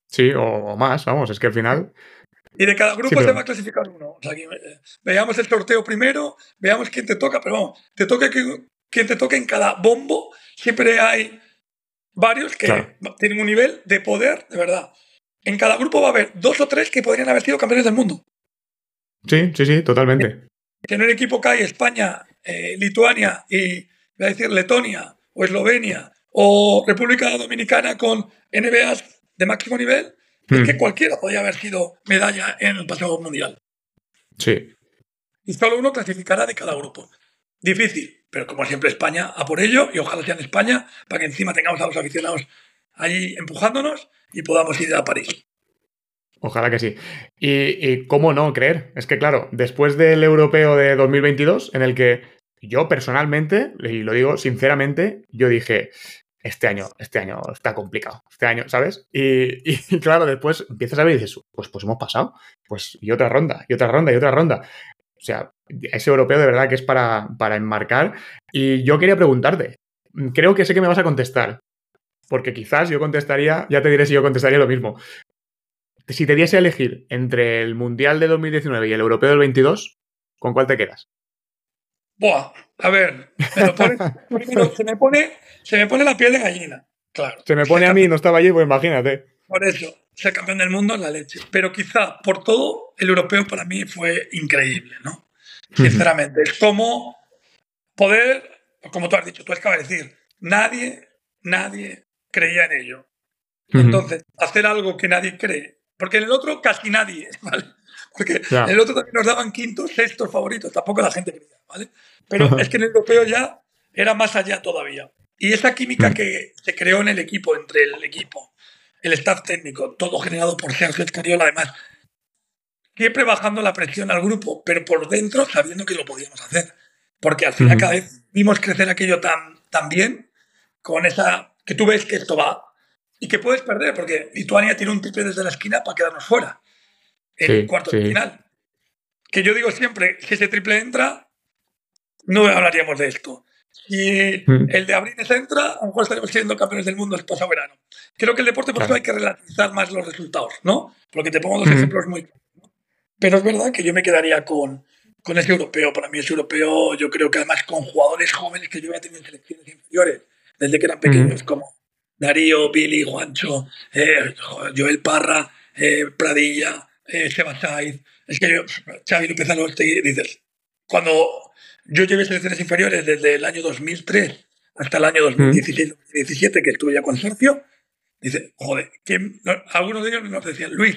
Sí, o, más, vamos, es que al final... Y de cada grupo se va a clasificar uno. O sea, eh, veamos el sorteo primero, veamos quién te toca, pero vamos, te toca quien te toca en cada bombo, siempre hay varios que tienen un nivel de poder, de verdad. En cada grupo va a haber dos o tres que podrían haber sido campeones del mundo. Sí, sí, sí, totalmente. En un equipo cae España, eh, Lituania y, voy a decir, Letonia o Eslovenia o República Dominicana con NBAs de máximo nivel, es que hmm. cualquiera podía haber sido medalla en el pasado mundial. Sí. Y solo uno clasificará de cada grupo. Difícil, pero como siempre España a por ello y ojalá sea en España para que encima tengamos a los aficionados ahí empujándonos y podamos ir a París. Ojalá que sí. Y, cómo no creer. Es que claro, después del europeo de 2022, en el que yo personalmente, y lo digo sinceramente, yo dije, este año, este año está complicado, este año, ¿sabes? Y, claro, después empiezas a ver y dices, pues, pues hemos pasado, pues y otra ronda, y otra ronda, y otra ronda. O sea, ese europeo de verdad que es para, para enmarcar. Y yo quería preguntarte, creo que sé que me vas a contestar, porque quizás yo contestaría, ya te diré si yo contestaría lo mismo. Si te diese a elegir entre el Mundial de 2019 y el Europeo del 22, ¿con cuál te quedas? Buah, a ver, se, me pone, se me pone la piel de gallina, claro. Se me pone a mí, no estaba allí, pues imagínate. Por eso, ser campeón del mundo es la leche. Pero quizá, por todo, el europeo para mí fue increíble, ¿no? Sinceramente, es como poder, como tú has dicho, tú acabas de decir, nadie, nadie creía en ello. Entonces, hacer algo que nadie cree, porque en el otro casi nadie, ¿vale? Porque en el otro también nos daban quintos, sextos favoritos, tampoco la gente creía, ¿vale? Pero es que en el europeo ya era más allá todavía. Y esa química que se creó en el equipo, entre el equipo, el staff técnico, todo generado por Sergio Escariola, además, siempre bajando la presión al grupo, pero por dentro sabiendo que lo podíamos hacer. Porque al final cada vez vimos crecer aquello tan, tan bien, con esa que tú ves que esto va y que puedes perder, porque Lituania tiene un triple desde la esquina para quedarnos fuera en el cuarto de final. Que yo digo siempre, si ese triple entra, no hablaríamos de esto. Si mm. el de Abrines entra, a lo mejor estaremos siendo campeones del mundo el pasado verano. Creo que el deporte por eso hay que relativizar más los resultados, ¿no? Porque te pongo dos ejemplos muy Pero es verdad que yo me quedaría con, con ese europeo. Para mí ese europeo, yo creo que además con jugadores jóvenes que yo había tenido en selecciones inferiores, desde que eran pequeños, como Darío, Billy, Juancho, eh, Joel Parra, eh, Pradilla, eh, Seba Saiz. Es que yo, Xavi López Aloste, dices, cuando yo llevé selecciones inferiores desde el año 2003 hasta el año 2016-2017, que estuve ya con Sergio, dice, joder, ¿quién? algunos de ellos nos decían, Luis,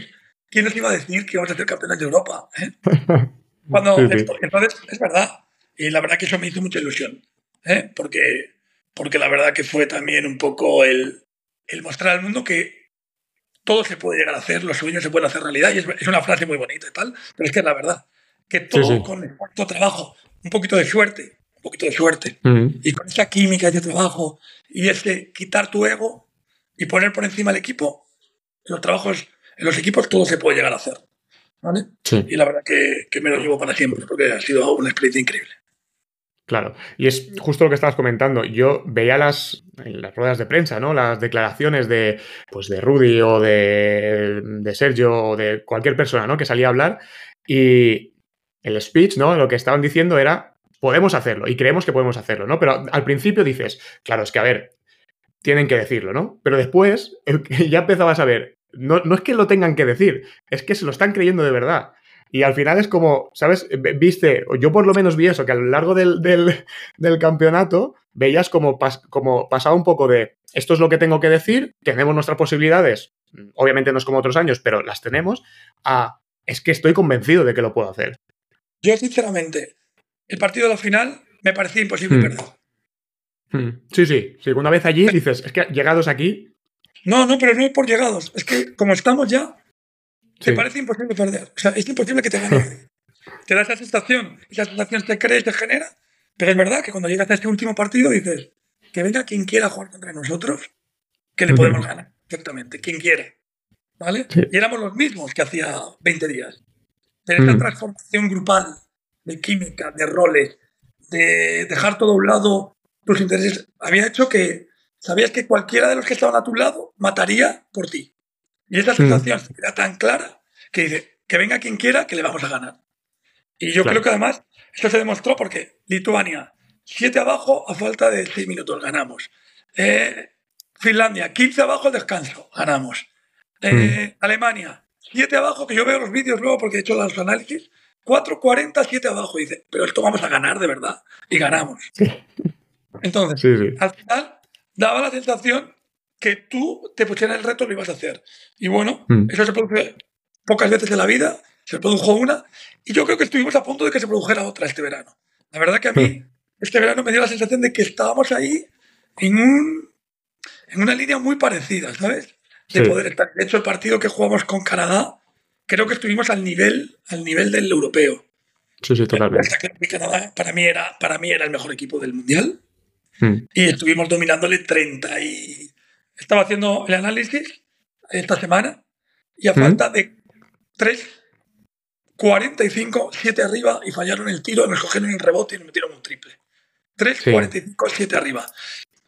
¿quién nos iba a decir que íbamos a ser campeones de Europa? Cuando entonces, es verdad. Y la verdad que eso me hizo mucha ilusión. Porque porque la verdad que fue también un poco el, el mostrar al mundo que todo se puede llegar a hacer, los sueños se pueden hacer realidad, y es, una frase muy bonita y tal, pero es que es la verdad, que todo con esfuerzo, trabajo, un poquito de suerte, un poquito de suerte, y con esa química de trabajo y ese quitar tu ego y poner por encima el equipo, en los trabajos, en los equipos todo se puede llegar a hacer. ¿vale? Y la verdad que, que me lo llevo para siempre, porque ha sido una experiencia increíble. Claro, y es justo lo que estabas comentando. Yo veía las, las ruedas de prensa, ¿no? Las declaraciones de, pues de Rudy o de, de Sergio o de cualquier persona, ¿no? Que salía a hablar y el speech, ¿no? Lo que estaban diciendo era, podemos hacerlo y creemos que podemos hacerlo, ¿no? Pero al principio dices, claro, es que a ver, tienen que decirlo, ¿no? Pero después ya empezabas a ver, no, no es que lo tengan que decir, es que se lo están creyendo de verdad. Y al final es como, ¿sabes? Viste, yo por lo menos vi eso, que a lo largo del, del, campeonato veías como, como pasaba un poco de, esto es lo que tengo que decir, tenemos nuestras posibilidades, obviamente no es como otros años, pero las tenemos, a, es que estoy convencido de que lo puedo hacer. Yo sinceramente, el partido de la final me parecía imposible hmm. perder. Hmm. Sí, sí, sí, una vez allí dices, es que llegados aquí... No, no, pero no es por llegados, es que como estamos ya, te parece imposible perder. O sea, es imposible que te gane. te da esa sensación, esa sensación te crees, te genera, pero es verdad que cuando llegas a este último partido dices que venga quien quiera jugar contra nosotros, que le podemos ganar, perfectamente, quien quiera. ¿Vale? Y éramos los mismos que hacía 20 días. Pero esa mm. transformación grupal de química, de roles, de dejar todo a un lado tus intereses, había hecho que sabías que cualquiera de los que estaban a tu lado mataría por ti. Y esa mm. sensación era tan clara que dice, que venga quien quiera, que le vamos a ganar. Y yo creo que además esto se demostró porque Lituania, 7 abajo a falta de 6 minutos, ganamos. Eh, Finlandia, 15 abajo al descanso, ganamos. Eh, mm. Alemania, 7 abajo, que yo veo los vídeos luego porque he hecho los análisis, 4.40, 7 abajo. Y dice, pero esto vamos a ganar de verdad. Y ganamos. Entonces, al final daba la sensación que tú te pusieras el reto lo ibas a hacer. Y bueno, mm. eso se produce pocas veces en la vida, se produjo una, y yo creo que estuvimos a punto de que se produjera otra este verano. La verdad que a mí, mm. este verano me dio la sensación de que estábamos ahí en, un, en una línea muy parecida, ¿sabes? De poder estar. De hecho, el partido que jugamos con Canadá, creo que estuvimos al nivel, al nivel del europeo. Sí, sí, totalmente. Canadá para mí, era, para mí era el mejor equipo del Mundial. Mm. Y estuvimos dominándole 30 y... Estaba haciendo el análisis esta semana y a mm. falta de 3, 45, 7 arriba y fallaron el tiro, nos cogieron el rebote y nos metieron un triple. 3, 45, 7 arriba.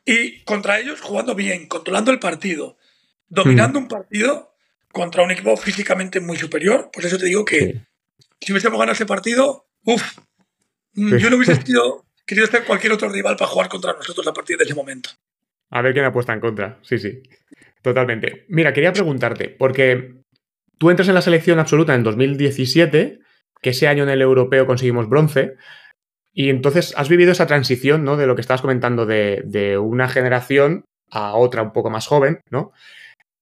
Y contra ellos jugando bien, controlando el partido, dominando mm. un partido contra un equipo físicamente muy superior. Pues eso te digo que si hubiésemos ganado ese partido, uff, yo no hubiese querido, querido ser cualquier otro rival para jugar contra nosotros a partir de ese momento. A ver quién apuesta en contra. Sí, sí. Totalmente. Mira, quería preguntarte, porque tú entras en la selección absoluta en 2017, que ese año en el europeo conseguimos bronce, y entonces has vivido esa transición, ¿no? De lo que estabas comentando de, una generación a otra un poco más joven, ¿no?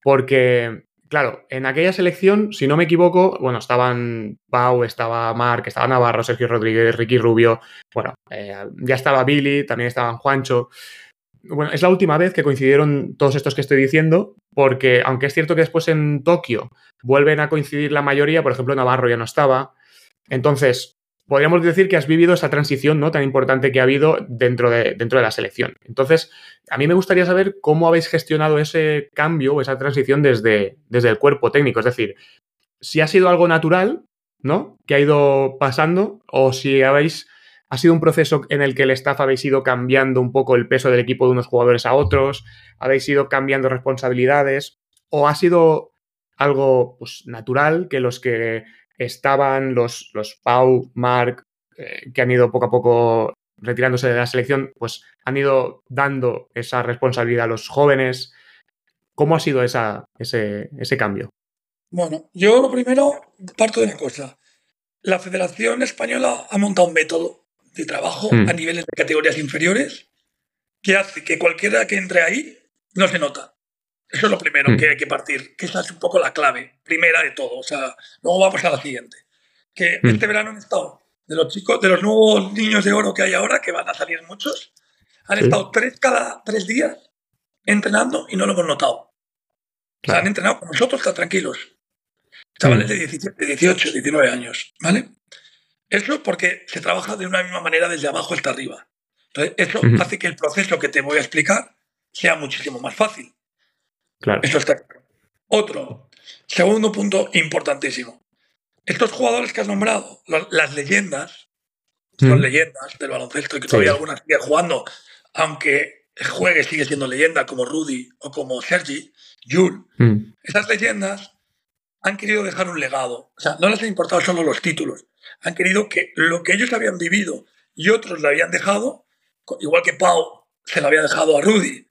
Porque, claro, en aquella selección, si no me equivoco, bueno, estaban Pau, estaba Marc, estaba Navarro, Sergio Rodríguez, Ricky Rubio, bueno, eh, ya estaba Billy, también estaban Juancho. Bueno, es la última vez que coincidieron todos estos que estoy diciendo, porque aunque es cierto que después en Tokio vuelven a coincidir la mayoría, por ejemplo, Navarro ya no estaba. Entonces, podríamos decir que has vivido esa transición ¿no? tan importante que ha habido dentro de, dentro de la selección. Entonces, a mí me gustaría saber cómo habéis gestionado ese cambio o esa transición desde, desde el cuerpo técnico. Es decir, si ha sido algo natural, ¿no? Que ha ido pasando, o si habéis. Ha sido un proceso en el que el staff habéis ido cambiando un poco el peso del equipo de unos jugadores a otros, habéis ido cambiando responsabilidades, o ha sido algo pues, natural que los que estaban los, los Pau, Mark, eh, que han ido poco a poco retirándose de la selección, pues han ido dando esa responsabilidad a los jóvenes. ¿Cómo ha sido esa, ese, ese cambio? Bueno, yo lo primero parto de una cosa. La Federación Española ha montado un método de trabajo hmm. a niveles de categorías inferiores que hace que cualquiera que entre ahí no se nota. Eso es lo primero hmm. que hay que partir, que esa es un poco la clave, primera de todo. O sea, luego vamos a la siguiente. Que hmm. este verano han estado, de los chicos, de los nuevos niños de oro que hay ahora, que van a salir muchos, han estado tres cada tres días entrenando y no lo hemos notado. O sea, han entrenado con nosotros, están tranquilos. Chavales hmm. de 17, 18, 19 años, ¿vale? Eso porque se trabaja de una misma manera desde abajo hasta arriba. Entonces, eso hace que el proceso que te voy a explicar sea muchísimo más fácil. Eso está Otro, segundo punto importantísimo. Estos jugadores que has nombrado, las leyendas, son mm. leyendas del baloncesto y que todavía algunas siguen jugando, aunque juegue sigue siendo leyenda, como Rudy o como Sergi, Jules. Mm. Esas leyendas han querido dejar un legado. O sea, no les ha importado solo los títulos. Han querido que lo que ellos habían vivido y otros le habían dejado, igual que Pau se lo había dejado a Rudy,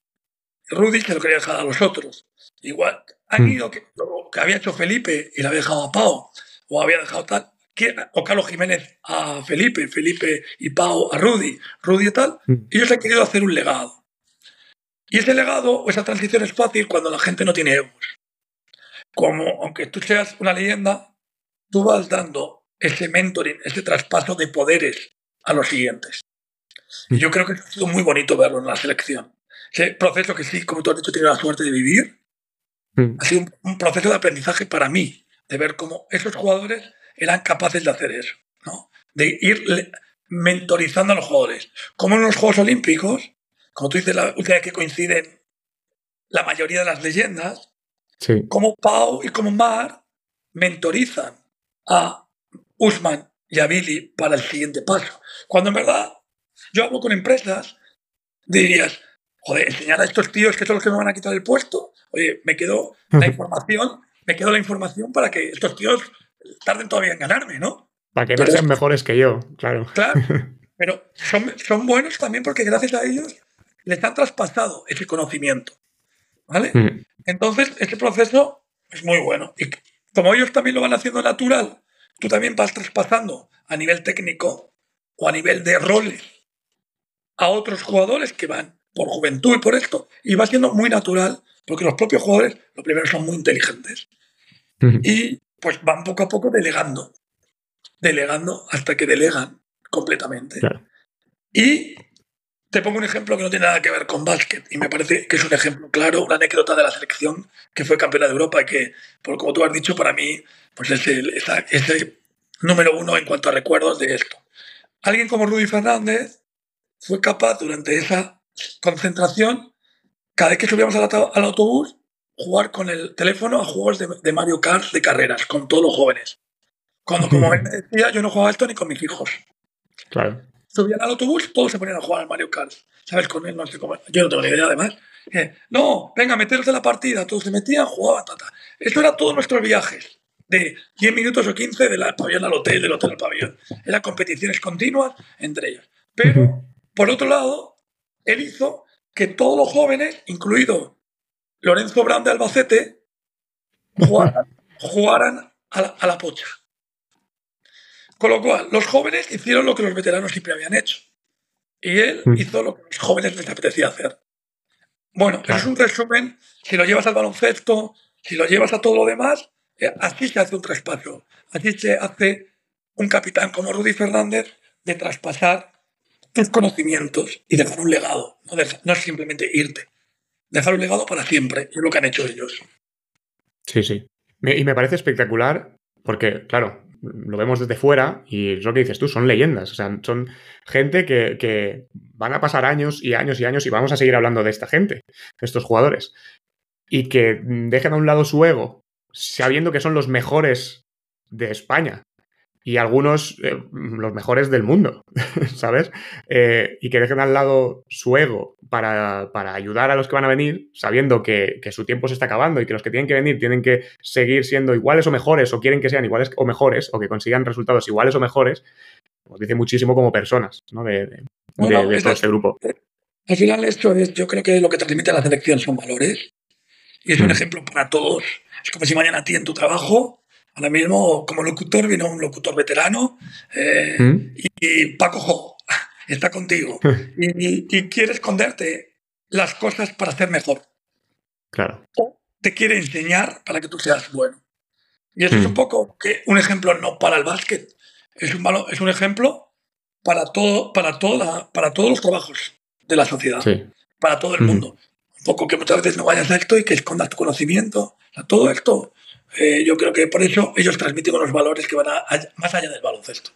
Rudy se lo quería dejar a los otros. Igual, han hmm. ido que, lo que había hecho Felipe y le había dejado a Pau, o había dejado tal, o Carlos Jiménez a Felipe, Felipe y Pau a Rudy, Rudy y tal, ellos han querido hacer un legado. Y ese legado o esa transición es fácil cuando la gente no tiene egos. Como, aunque tú seas una leyenda, tú vas dando ese mentoring, ese traspaso de poderes a los siguientes. Y hmm. yo creo que ha sido muy bonito verlo en la selección. Ese proceso que sí, como tú has dicho, he tenido la suerte de vivir, mm. ha sido un, proceso de aprendizaje para mí, de ver cómo esos jugadores eran capaces de hacer eso, ¿no? de ir mentorizando a los jugadores. Como en los Juegos Olímpicos, como tú dices, la última vez que coinciden la mayoría de las leyendas, como Pau y como Mar mentorizan a Usman y a Billy para el siguiente paso. Cuando en verdad yo hablo con empresas, dirías, joder, enseñar a estos tíos que son los que me van a quitar el puesto. Oye, me quedo la información, me quedo la información para que estos tíos tarden todavía en ganarme, ¿no? Para que no sean mejores que yo, claro. Claro, pero son, son buenos también porque gracias a ellos les han traspasado ese conocimiento. ¿Vale? Mm. Entonces, ese proceso es muy bueno. Y como ellos también lo van haciendo natural, tú también vas traspasando a nivel técnico o a nivel de roles a otros jugadores que van por juventud y por esto, y va siendo muy natural, porque los propios jugadores, lo primero, son muy inteligentes. Y pues van poco a poco delegando, delegando hasta que delegan completamente. Y te pongo un ejemplo que no tiene nada que ver con básquet y me parece que es un ejemplo claro, una anécdota de la selección que fue campeona de Europa y que, por como tú has dicho, para mí pues es el, número uno en cuanto a recuerdos de esto. Alguien como Rudy Fernández fue capaz durante esa concentración, cada vez que subíamos al, autobús, jugar con el teléfono a juegos de, Mario Kart de carreras con todos los jóvenes. Cuando, como él me decía, yo no jugaba esto ni con mis hijos. Claro subían al autobús, todos se ponían a jugar al Mario Kart. ¿Sabes? Con él, no sé cómo. Yo no tengo ni idea, además. Eh, no, venga, meteros en la partida. Todos se metían, jugaban, tata. Esto era todos nuestros viajes. De 10 minutos o 15 del pabellón al hotel, del hotel al pabellón. Eran competiciones continuas entre ellas. Pero, por otro lado, él hizo que todos los jóvenes, incluido Lorenzo Brand de Albacete, jugaran, a, la, a la pocha. Con lo cual, los jóvenes hicieron lo que los veteranos siempre habían hecho. Y él mm. hizo lo que los jóvenes les apetecía hacer. Bueno, es un resumen. Si lo llevas al baloncesto, si lo llevas a todo lo demás, eh, así se hace un traspaso. Así se hace un capitán como Rudy Fernández de traspasar tus conocimientos y dejar un legado. No, no es simplemente irte. Dejar un legado para siempre. Es lo que han hecho ellos. Sí, sí. Y me parece espectacular porque, claro, lo vemos desde fuera y es lo que dices tú, son leyendas. O sea, son gente que, van a pasar años y años y años y vamos a seguir hablando de esta gente, de estos jugadores. Y que dejen a un lado su ego, sabiendo que son los mejores de España y algunos eh, los mejores del mundo, ¿sabes? Eh, y que dejen al lado su ego para, ayudar a los que van a venir, sabiendo que, su tiempo se está acabando y que los que tienen que venir tienen que seguir siendo iguales o mejores, o quieren que sean iguales o mejores, o que consigan resultados iguales o mejores, nos dice muchísimo como personas, ¿no? De, todo este grupo. Al final esto es, yo creo que lo que transmite a la selección son valores y es un mm. ejemplo para todos. Es como si mañana a ti en tu trabajo Ahora mismo, como locutor, vino un locutor veterano eh, ¿Mm? y, Paco Jo está contigo y, quiere esconderte las cosas para ser mejor. Claro. O te quiere enseñar para que tú seas bueno. Y eso es un ¿Mm? poco que un ejemplo no para el básquet, es un, es un ejemplo para, todo, para, toda, para todos los trabajos de la sociedad, para todo el ¿Mm? mundo. Un poco que muchas veces no vayas a esto y que escondas tu conocimiento. todo esto eh, yo creo que por eso ellos transmiten unos valores que van más allá del baloncesto.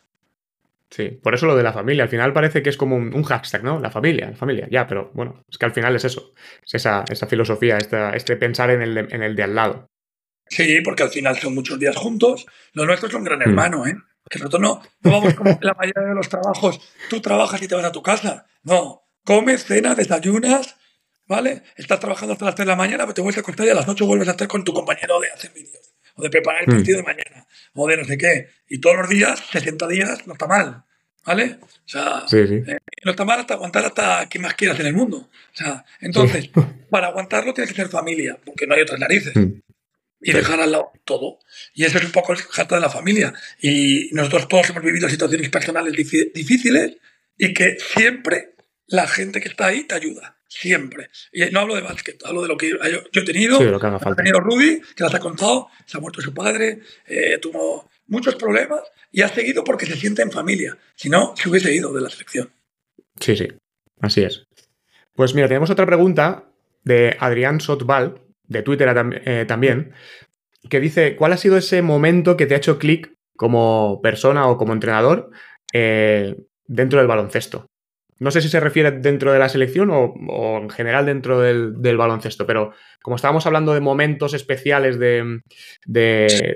Sí, por eso lo de la familia. Al final parece que es como un, hashtag, ¿no? La familia, la familia. Ya, pero bueno, es que al final es eso. Es esa, esa filosofía, este pensar en el, de, en el de al lado. Sí, porque al final son muchos días juntos. Los nuestros son gran mm. hermano, ¿eh? Que nosotros no, no vamos como la mayoría de los trabajos. Tú trabajas y te vas a tu casa. No, comes, cenas, desayunas, ¿vale? Estás trabajando hasta las 3 de la mañana, pero te vuelves a acostar y a las 8 vuelves a estar con tu compañero de hacer vídeos, o de preparar el mm. partido de mañana, o de no sé qué. Y todos los días, 60 días, no está mal, ¿vale? O sea, eh, no está mal hasta aguantar hasta quien más quieras en el mundo. O sea, entonces, para aguantarlo tienes que ser familia, porque no hay otras narices. Mm. Y dejar al lado todo. Y eso es un poco el jata de la familia. Y nosotros todos hemos vivido situaciones personales difíciles y que siempre la gente que está ahí te ayuda siempre. Y no hablo de básquet, hablo de lo que yo, he tenido. Sí, lo que haga falta. tenido Rudy, que las ha contado, se ha muerto su padre, eh, tuvo muchos problemas y ha seguido porque se siente en familia. Si no, se hubiese ido de la selección. Sí, sí, así es. Pues mira, tenemos otra pregunta de Adrián Sotval, de Twitter eh, también, que dice, ¿cuál ha sido ese momento que te ha hecho clic como persona o como entrenador eh, dentro del baloncesto? No sé si se refiere dentro de la selección o, en general dentro del, baloncesto, pero como estábamos hablando de momentos especiales de,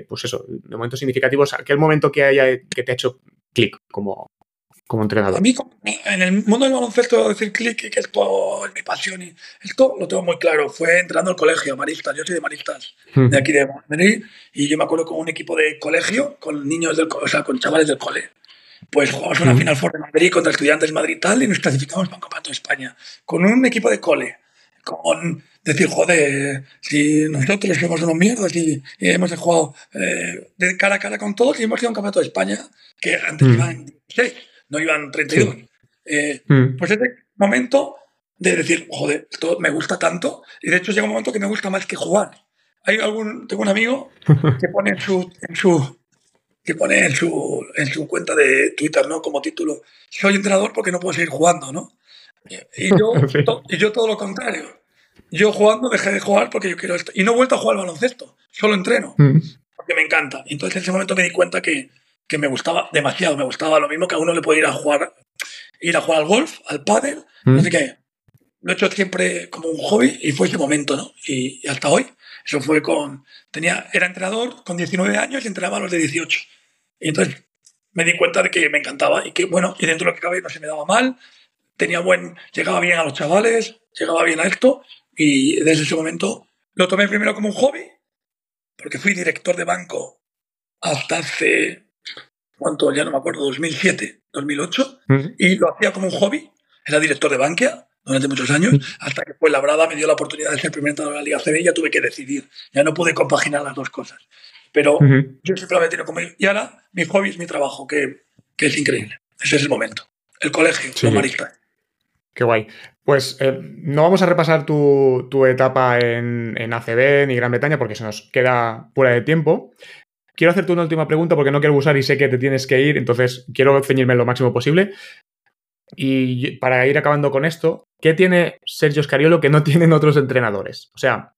pues eso, de momentos significativos, aquel momento que haya que te ha hecho clic como, como entrenador. A mí, en el mundo del baloncesto, decir clic y que esto es mi pasión y esto lo tengo muy claro. Fue entrando al colegio, Maristas. Yo soy de Maristas, hmm. de aquí de Madrid, y yo me acuerdo con un equipo de colegio, con niños del, o sea, con chavales del cole pues jugamos una final Ford de Madrid contra Estudiantes Madrid tal y nos clasificamos para un campeonato de España con un equipo de cole. Con decir, joder, si nosotros somos unos mierdas y, hemos jugado eh, de cara a cara con todos y hemos ido a un campeonato de España que antes mm. iban 16, no iban 32. Eh, mm. Pues ese momento de decir, joder, esto me gusta tanto y de hecho llega un momento que me gusta más que jugar. Hay algún, tengo un amigo que pone en su, en su que pone en su, en su cuenta de Twitter, ¿no? Como título, soy entrenador porque no puedo seguir jugando, ¿no? Y yo, y yo todo lo contrario. Yo jugando dejé de jugar porque yo quiero esto. Y no he vuelto a jugar al baloncesto, solo entreno, mm. porque me encanta. Entonces en ese momento me di cuenta que, que, me gustaba demasiado, me gustaba lo mismo que a uno le puede ir a jugar, ir a jugar al golf, al pádel, no sé mm. qué. Lo he hecho siempre como un hobby y fue ese momento, ¿no? Y, y hasta hoy. Eso fue con... Tenía, era entrenador con 19 años y entrenaba a los de 18. Y entonces me di cuenta de que me encantaba y que, bueno, y dentro de lo que cabe no se me daba mal, tenía buen, llegaba bien a los chavales, llegaba bien a esto y desde ese momento lo tomé primero como un hobby, porque fui director de banco hasta hace, ¿cuánto? Ya no me acuerdo, 2007, 2008, y lo hacía como un hobby, era director de Bankia durante muchos años, hasta que pues Labrada me dio la oportunidad de ser primer entrenador de la Liga CB y ya tuve que decidir, ya no pude compaginar las dos cosas. Pero yo siempre me tenido como... Y ahora mi hobby es mi trabajo, que, que es increíble. Ese es el momento. El colegio, sí. los Qué guay. Pues eh, no vamos a repasar tu, tu etapa en, en, ACB ni Gran Bretaña porque se nos queda fuera de tiempo. Quiero hacerte una última pregunta porque no quiero usar y sé que te tienes que ir, entonces quiero ceñirme lo máximo posible. Y para ir acabando con esto, ¿qué tiene Sergio Scariolo que no tienen otros entrenadores? O sea,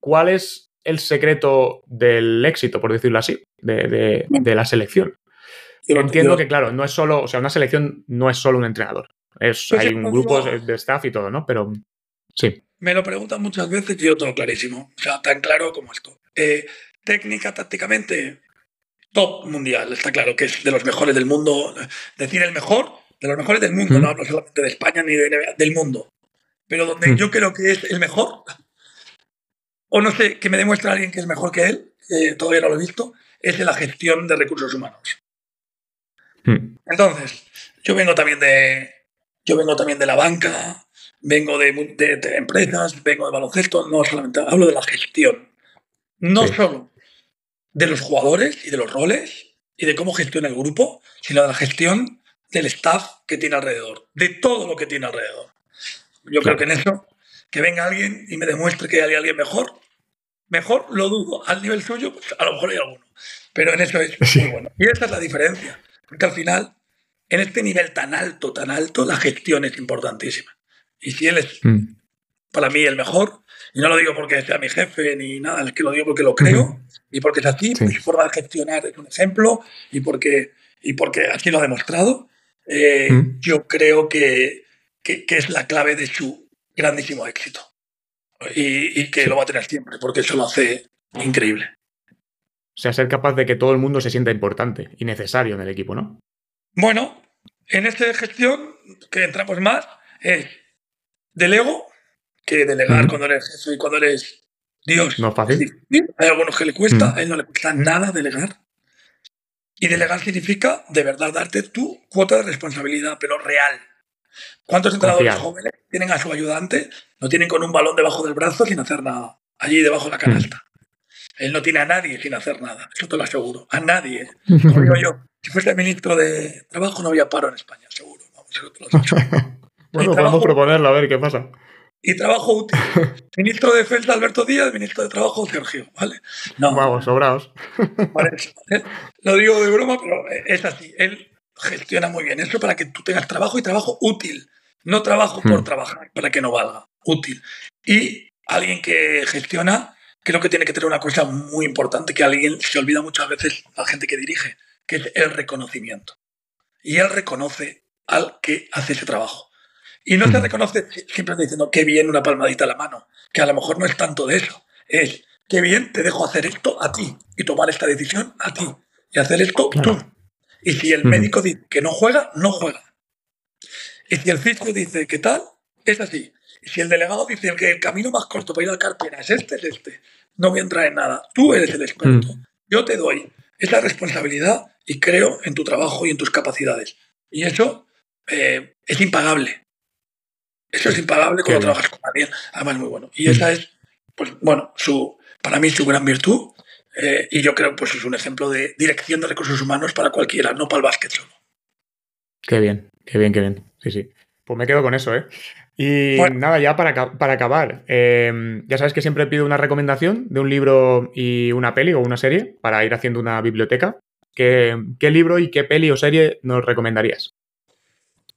¿cuál es el secreto del éxito, por decirlo así, de, la selección. Entiendo que, claro, no es solo, o sea, una selección no es solo un entrenador. Es, hay un grupo de staff y todo, ¿no? Pero sí. Me lo preguntan muchas veces y yo todo clarísimo. O sea, tan claro como esto. Eh, técnica, tácticamente, top mundial. Está claro que es de los mejores del mundo. Decir el mejor, de los mejores del mundo, no hablo solamente de España ni de NBA, del mundo. Pero donde mm. yo creo que es el mejor, o no sé, que me demuestre alguien que es mejor que él, que todavía no lo he visto, es en la gestión de recursos humanos. Entonces, yo vengo también de, yo vengo también de la banca, vengo de, empresas, vengo de baloncesto, no solamente hablo de la gestión. No solo de los jugadores y de los roles y de cómo gestiona el grupo, sino de la gestión del staff que tiene alrededor, de todo lo que tiene alrededor. Yo creo que en eso, que venga alguien y me demuestre que hay alguien mejor, Mejor lo dudo. Al nivel suyo, pues a lo mejor hay alguno. Pero en eso es muy bueno. Y esa es la diferencia. Porque al final, en este nivel tan alto, tan alto, la gestión es importantísima. Y si él es, mm. para mí, el mejor, y no lo digo porque sea mi jefe ni nada, es que lo digo porque lo creo y porque es así, sí. forma de gestionar es un ejemplo y porque, y porque así lo ha demostrado, eh, mm. yo creo que, que es la clave de su grandísimo éxito y, que lo va a tener siempre, porque eso lo hace increíble. O sea, ser capaz de que todo el mundo se sienta importante y necesario en el equipo, ¿no? Bueno, en esta gestión, que entramos más, es del ego, que delegar cuando eres jefe y cuando eres Dios. No es fácil. Hay algunos que le cuesta, a él no le cuesta nada delegar. Y delegar significa de verdad darte tu cuota de responsabilidad, pero real. ¿Cuántos entrenadores jóvenes tienen a su ayudante? Lo tienen con un balón debajo del brazo sin hacer nada, allí debajo de la canasta. Él no tiene a nadie sin hacer nada, eso te lo aseguro. A nadie. Como digo yo, si fuese ministro de Trabajo no había paro en España, seguro. Vamos, eso te lo bueno, podemos proponerlo a ver qué pasa. Y trabajo útil. ministro de Defensa Alberto Díaz, ministro de Trabajo Sergio, ¿vale? No. Vamos, sobraos. Lo digo de broma, pero es así. Él gestiona muy bien eso para que tú tengas trabajo y trabajo útil. No trabajo por hmm. trabajar, para que no valga. Útil. Y alguien que gestiona, creo que tiene que tener una cosa muy importante que alguien se olvida muchas veces, la gente que dirige, que es el reconocimiento. Y él reconoce al que hace ese trabajo. Y no se reconoce siempre diciendo qué bien una palmadita a la mano, que a lo mejor no es tanto de eso. Es qué bien te dejo hacer esto a ti y tomar esta decisión a ti y hacer esto tú. Y si el médico dice que no juega, no juega. Y si el fisco dice que tal, es así. Y si el delegado dice que el camino más corto para ir al cartera es este, es este, no voy a entrar en nada. Tú eres el experto. Yo te doy esa responsabilidad y creo en tu trabajo y en tus capacidades. Y eso eh, es impagable. Eso es impagable cuando trabajas con alguien, además muy bueno. Y esa es, pues bueno, su, para mí su gran virtud. Eh, y yo creo que pues, es un ejemplo de dirección de recursos humanos para cualquiera, no para el básquet solo. Qué bien, qué bien, qué bien. Sí, sí. Pues me quedo con eso, ¿eh? Y nada, ya para, para acabar, em, ya sabes que siempre pido una recomendación de un libro y una peli o una serie para ir haciendo una biblioteca. ¿Qué, qué libro y qué peli o serie nos recomendarías?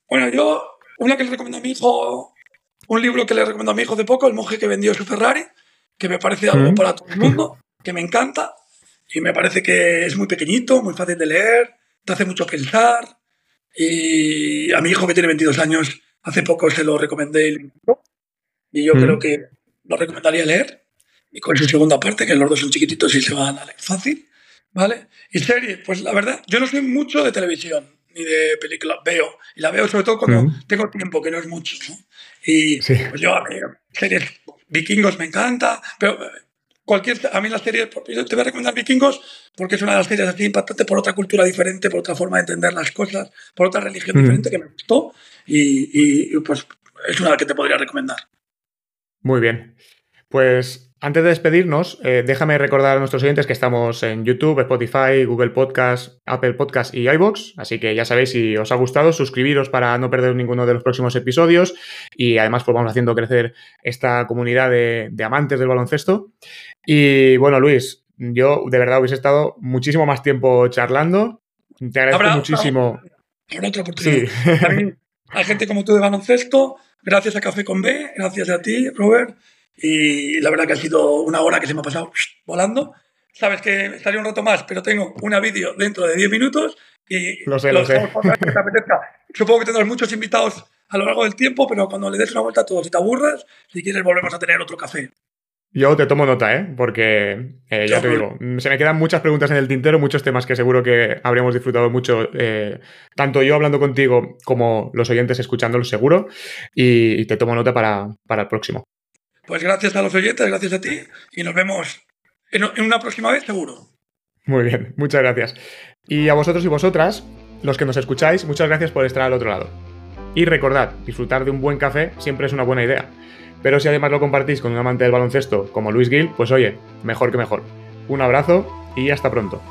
Bueno, yo, una que le recomiendo a mi hijo, un libro que le recomiendo a mi hijo de poco, El monje que vendió su Ferrari, que me parece algo para todo el mundo, que me encanta y me parece que es muy pequeñito, muy fácil de leer, te hace mucho pensar. Y a mi hijo que tiene 22 años, hace poco se lo recomendé el libro y yo creo que lo recomendaría leer. Y con su segunda parte, que los dos son chiquititos y se van a leer fácil. ¿Vale? Y serie, pues la verdad, yo no soy mucho de televisión ni de película, veo. Y la veo sobre todo cuando tengo tiempo, que no es mucho. Y pues yo, a mí, series vikingos me encanta, pero cualquier, a mí la serie, te voy a recomendar Vikingos porque es una de las series así impactantes por otra cultura diferente, por otra forma de entender las cosas, por otra religión diferente que me gustó y, y, pues es una que te podría recomendar. Muy bien. Pues antes de despedirnos, eh, déjame recordar a nuestros oyentes que estamos en YouTube, Spotify, Google Podcast, Apple Podcast y iBox. Así que ya sabéis, si os ha gustado, suscribiros para no perder ninguno de los próximos episodios. Y además, pues vamos haciendo crecer esta comunidad de, amantes del baloncesto. Y bueno, Luis, yo de verdad hubiese estado muchísimo más tiempo charlando. Te agradezco muchísimo. Habrá otra oportunidad. Sí. Hay gente como tú de baloncesto. Gracias a Café con B, gracias a ti, Robert y la verdad que ha sido una hora que se me ha pasado volando. Sabes que estaría un rato más, pero tengo una vídeo dentro de 10 minutos y lo sé, lo sé. Supongo que tendrás muchos invitados a lo largo del tiempo, pero cuando le des una vuelta a todos y te aburras, si quieres volvemos a tener otro café. Yo te tomo nota, ¿eh? porque eh, ya te digo, se me quedan muchas preguntas en el tintero, muchos temas que seguro que habríamos disfrutado mucho, eh, tanto yo hablando contigo como los oyentes escuchándolo seguro, y, te tomo nota para, para el próximo. Pues gracias a los oyentes, gracias a ti y nos vemos en, una próxima vez seguro. Muy bien, muchas gracias. Y a vosotros y vosotras, los que nos escucháis, muchas gracias por estar al otro lado. Y recordad, disfrutar de un buen café siempre es una buena idea. Pero si además lo compartís con un amante del baloncesto como Luis Gil, pues oye, mejor que mejor. Un abrazo y hasta pronto.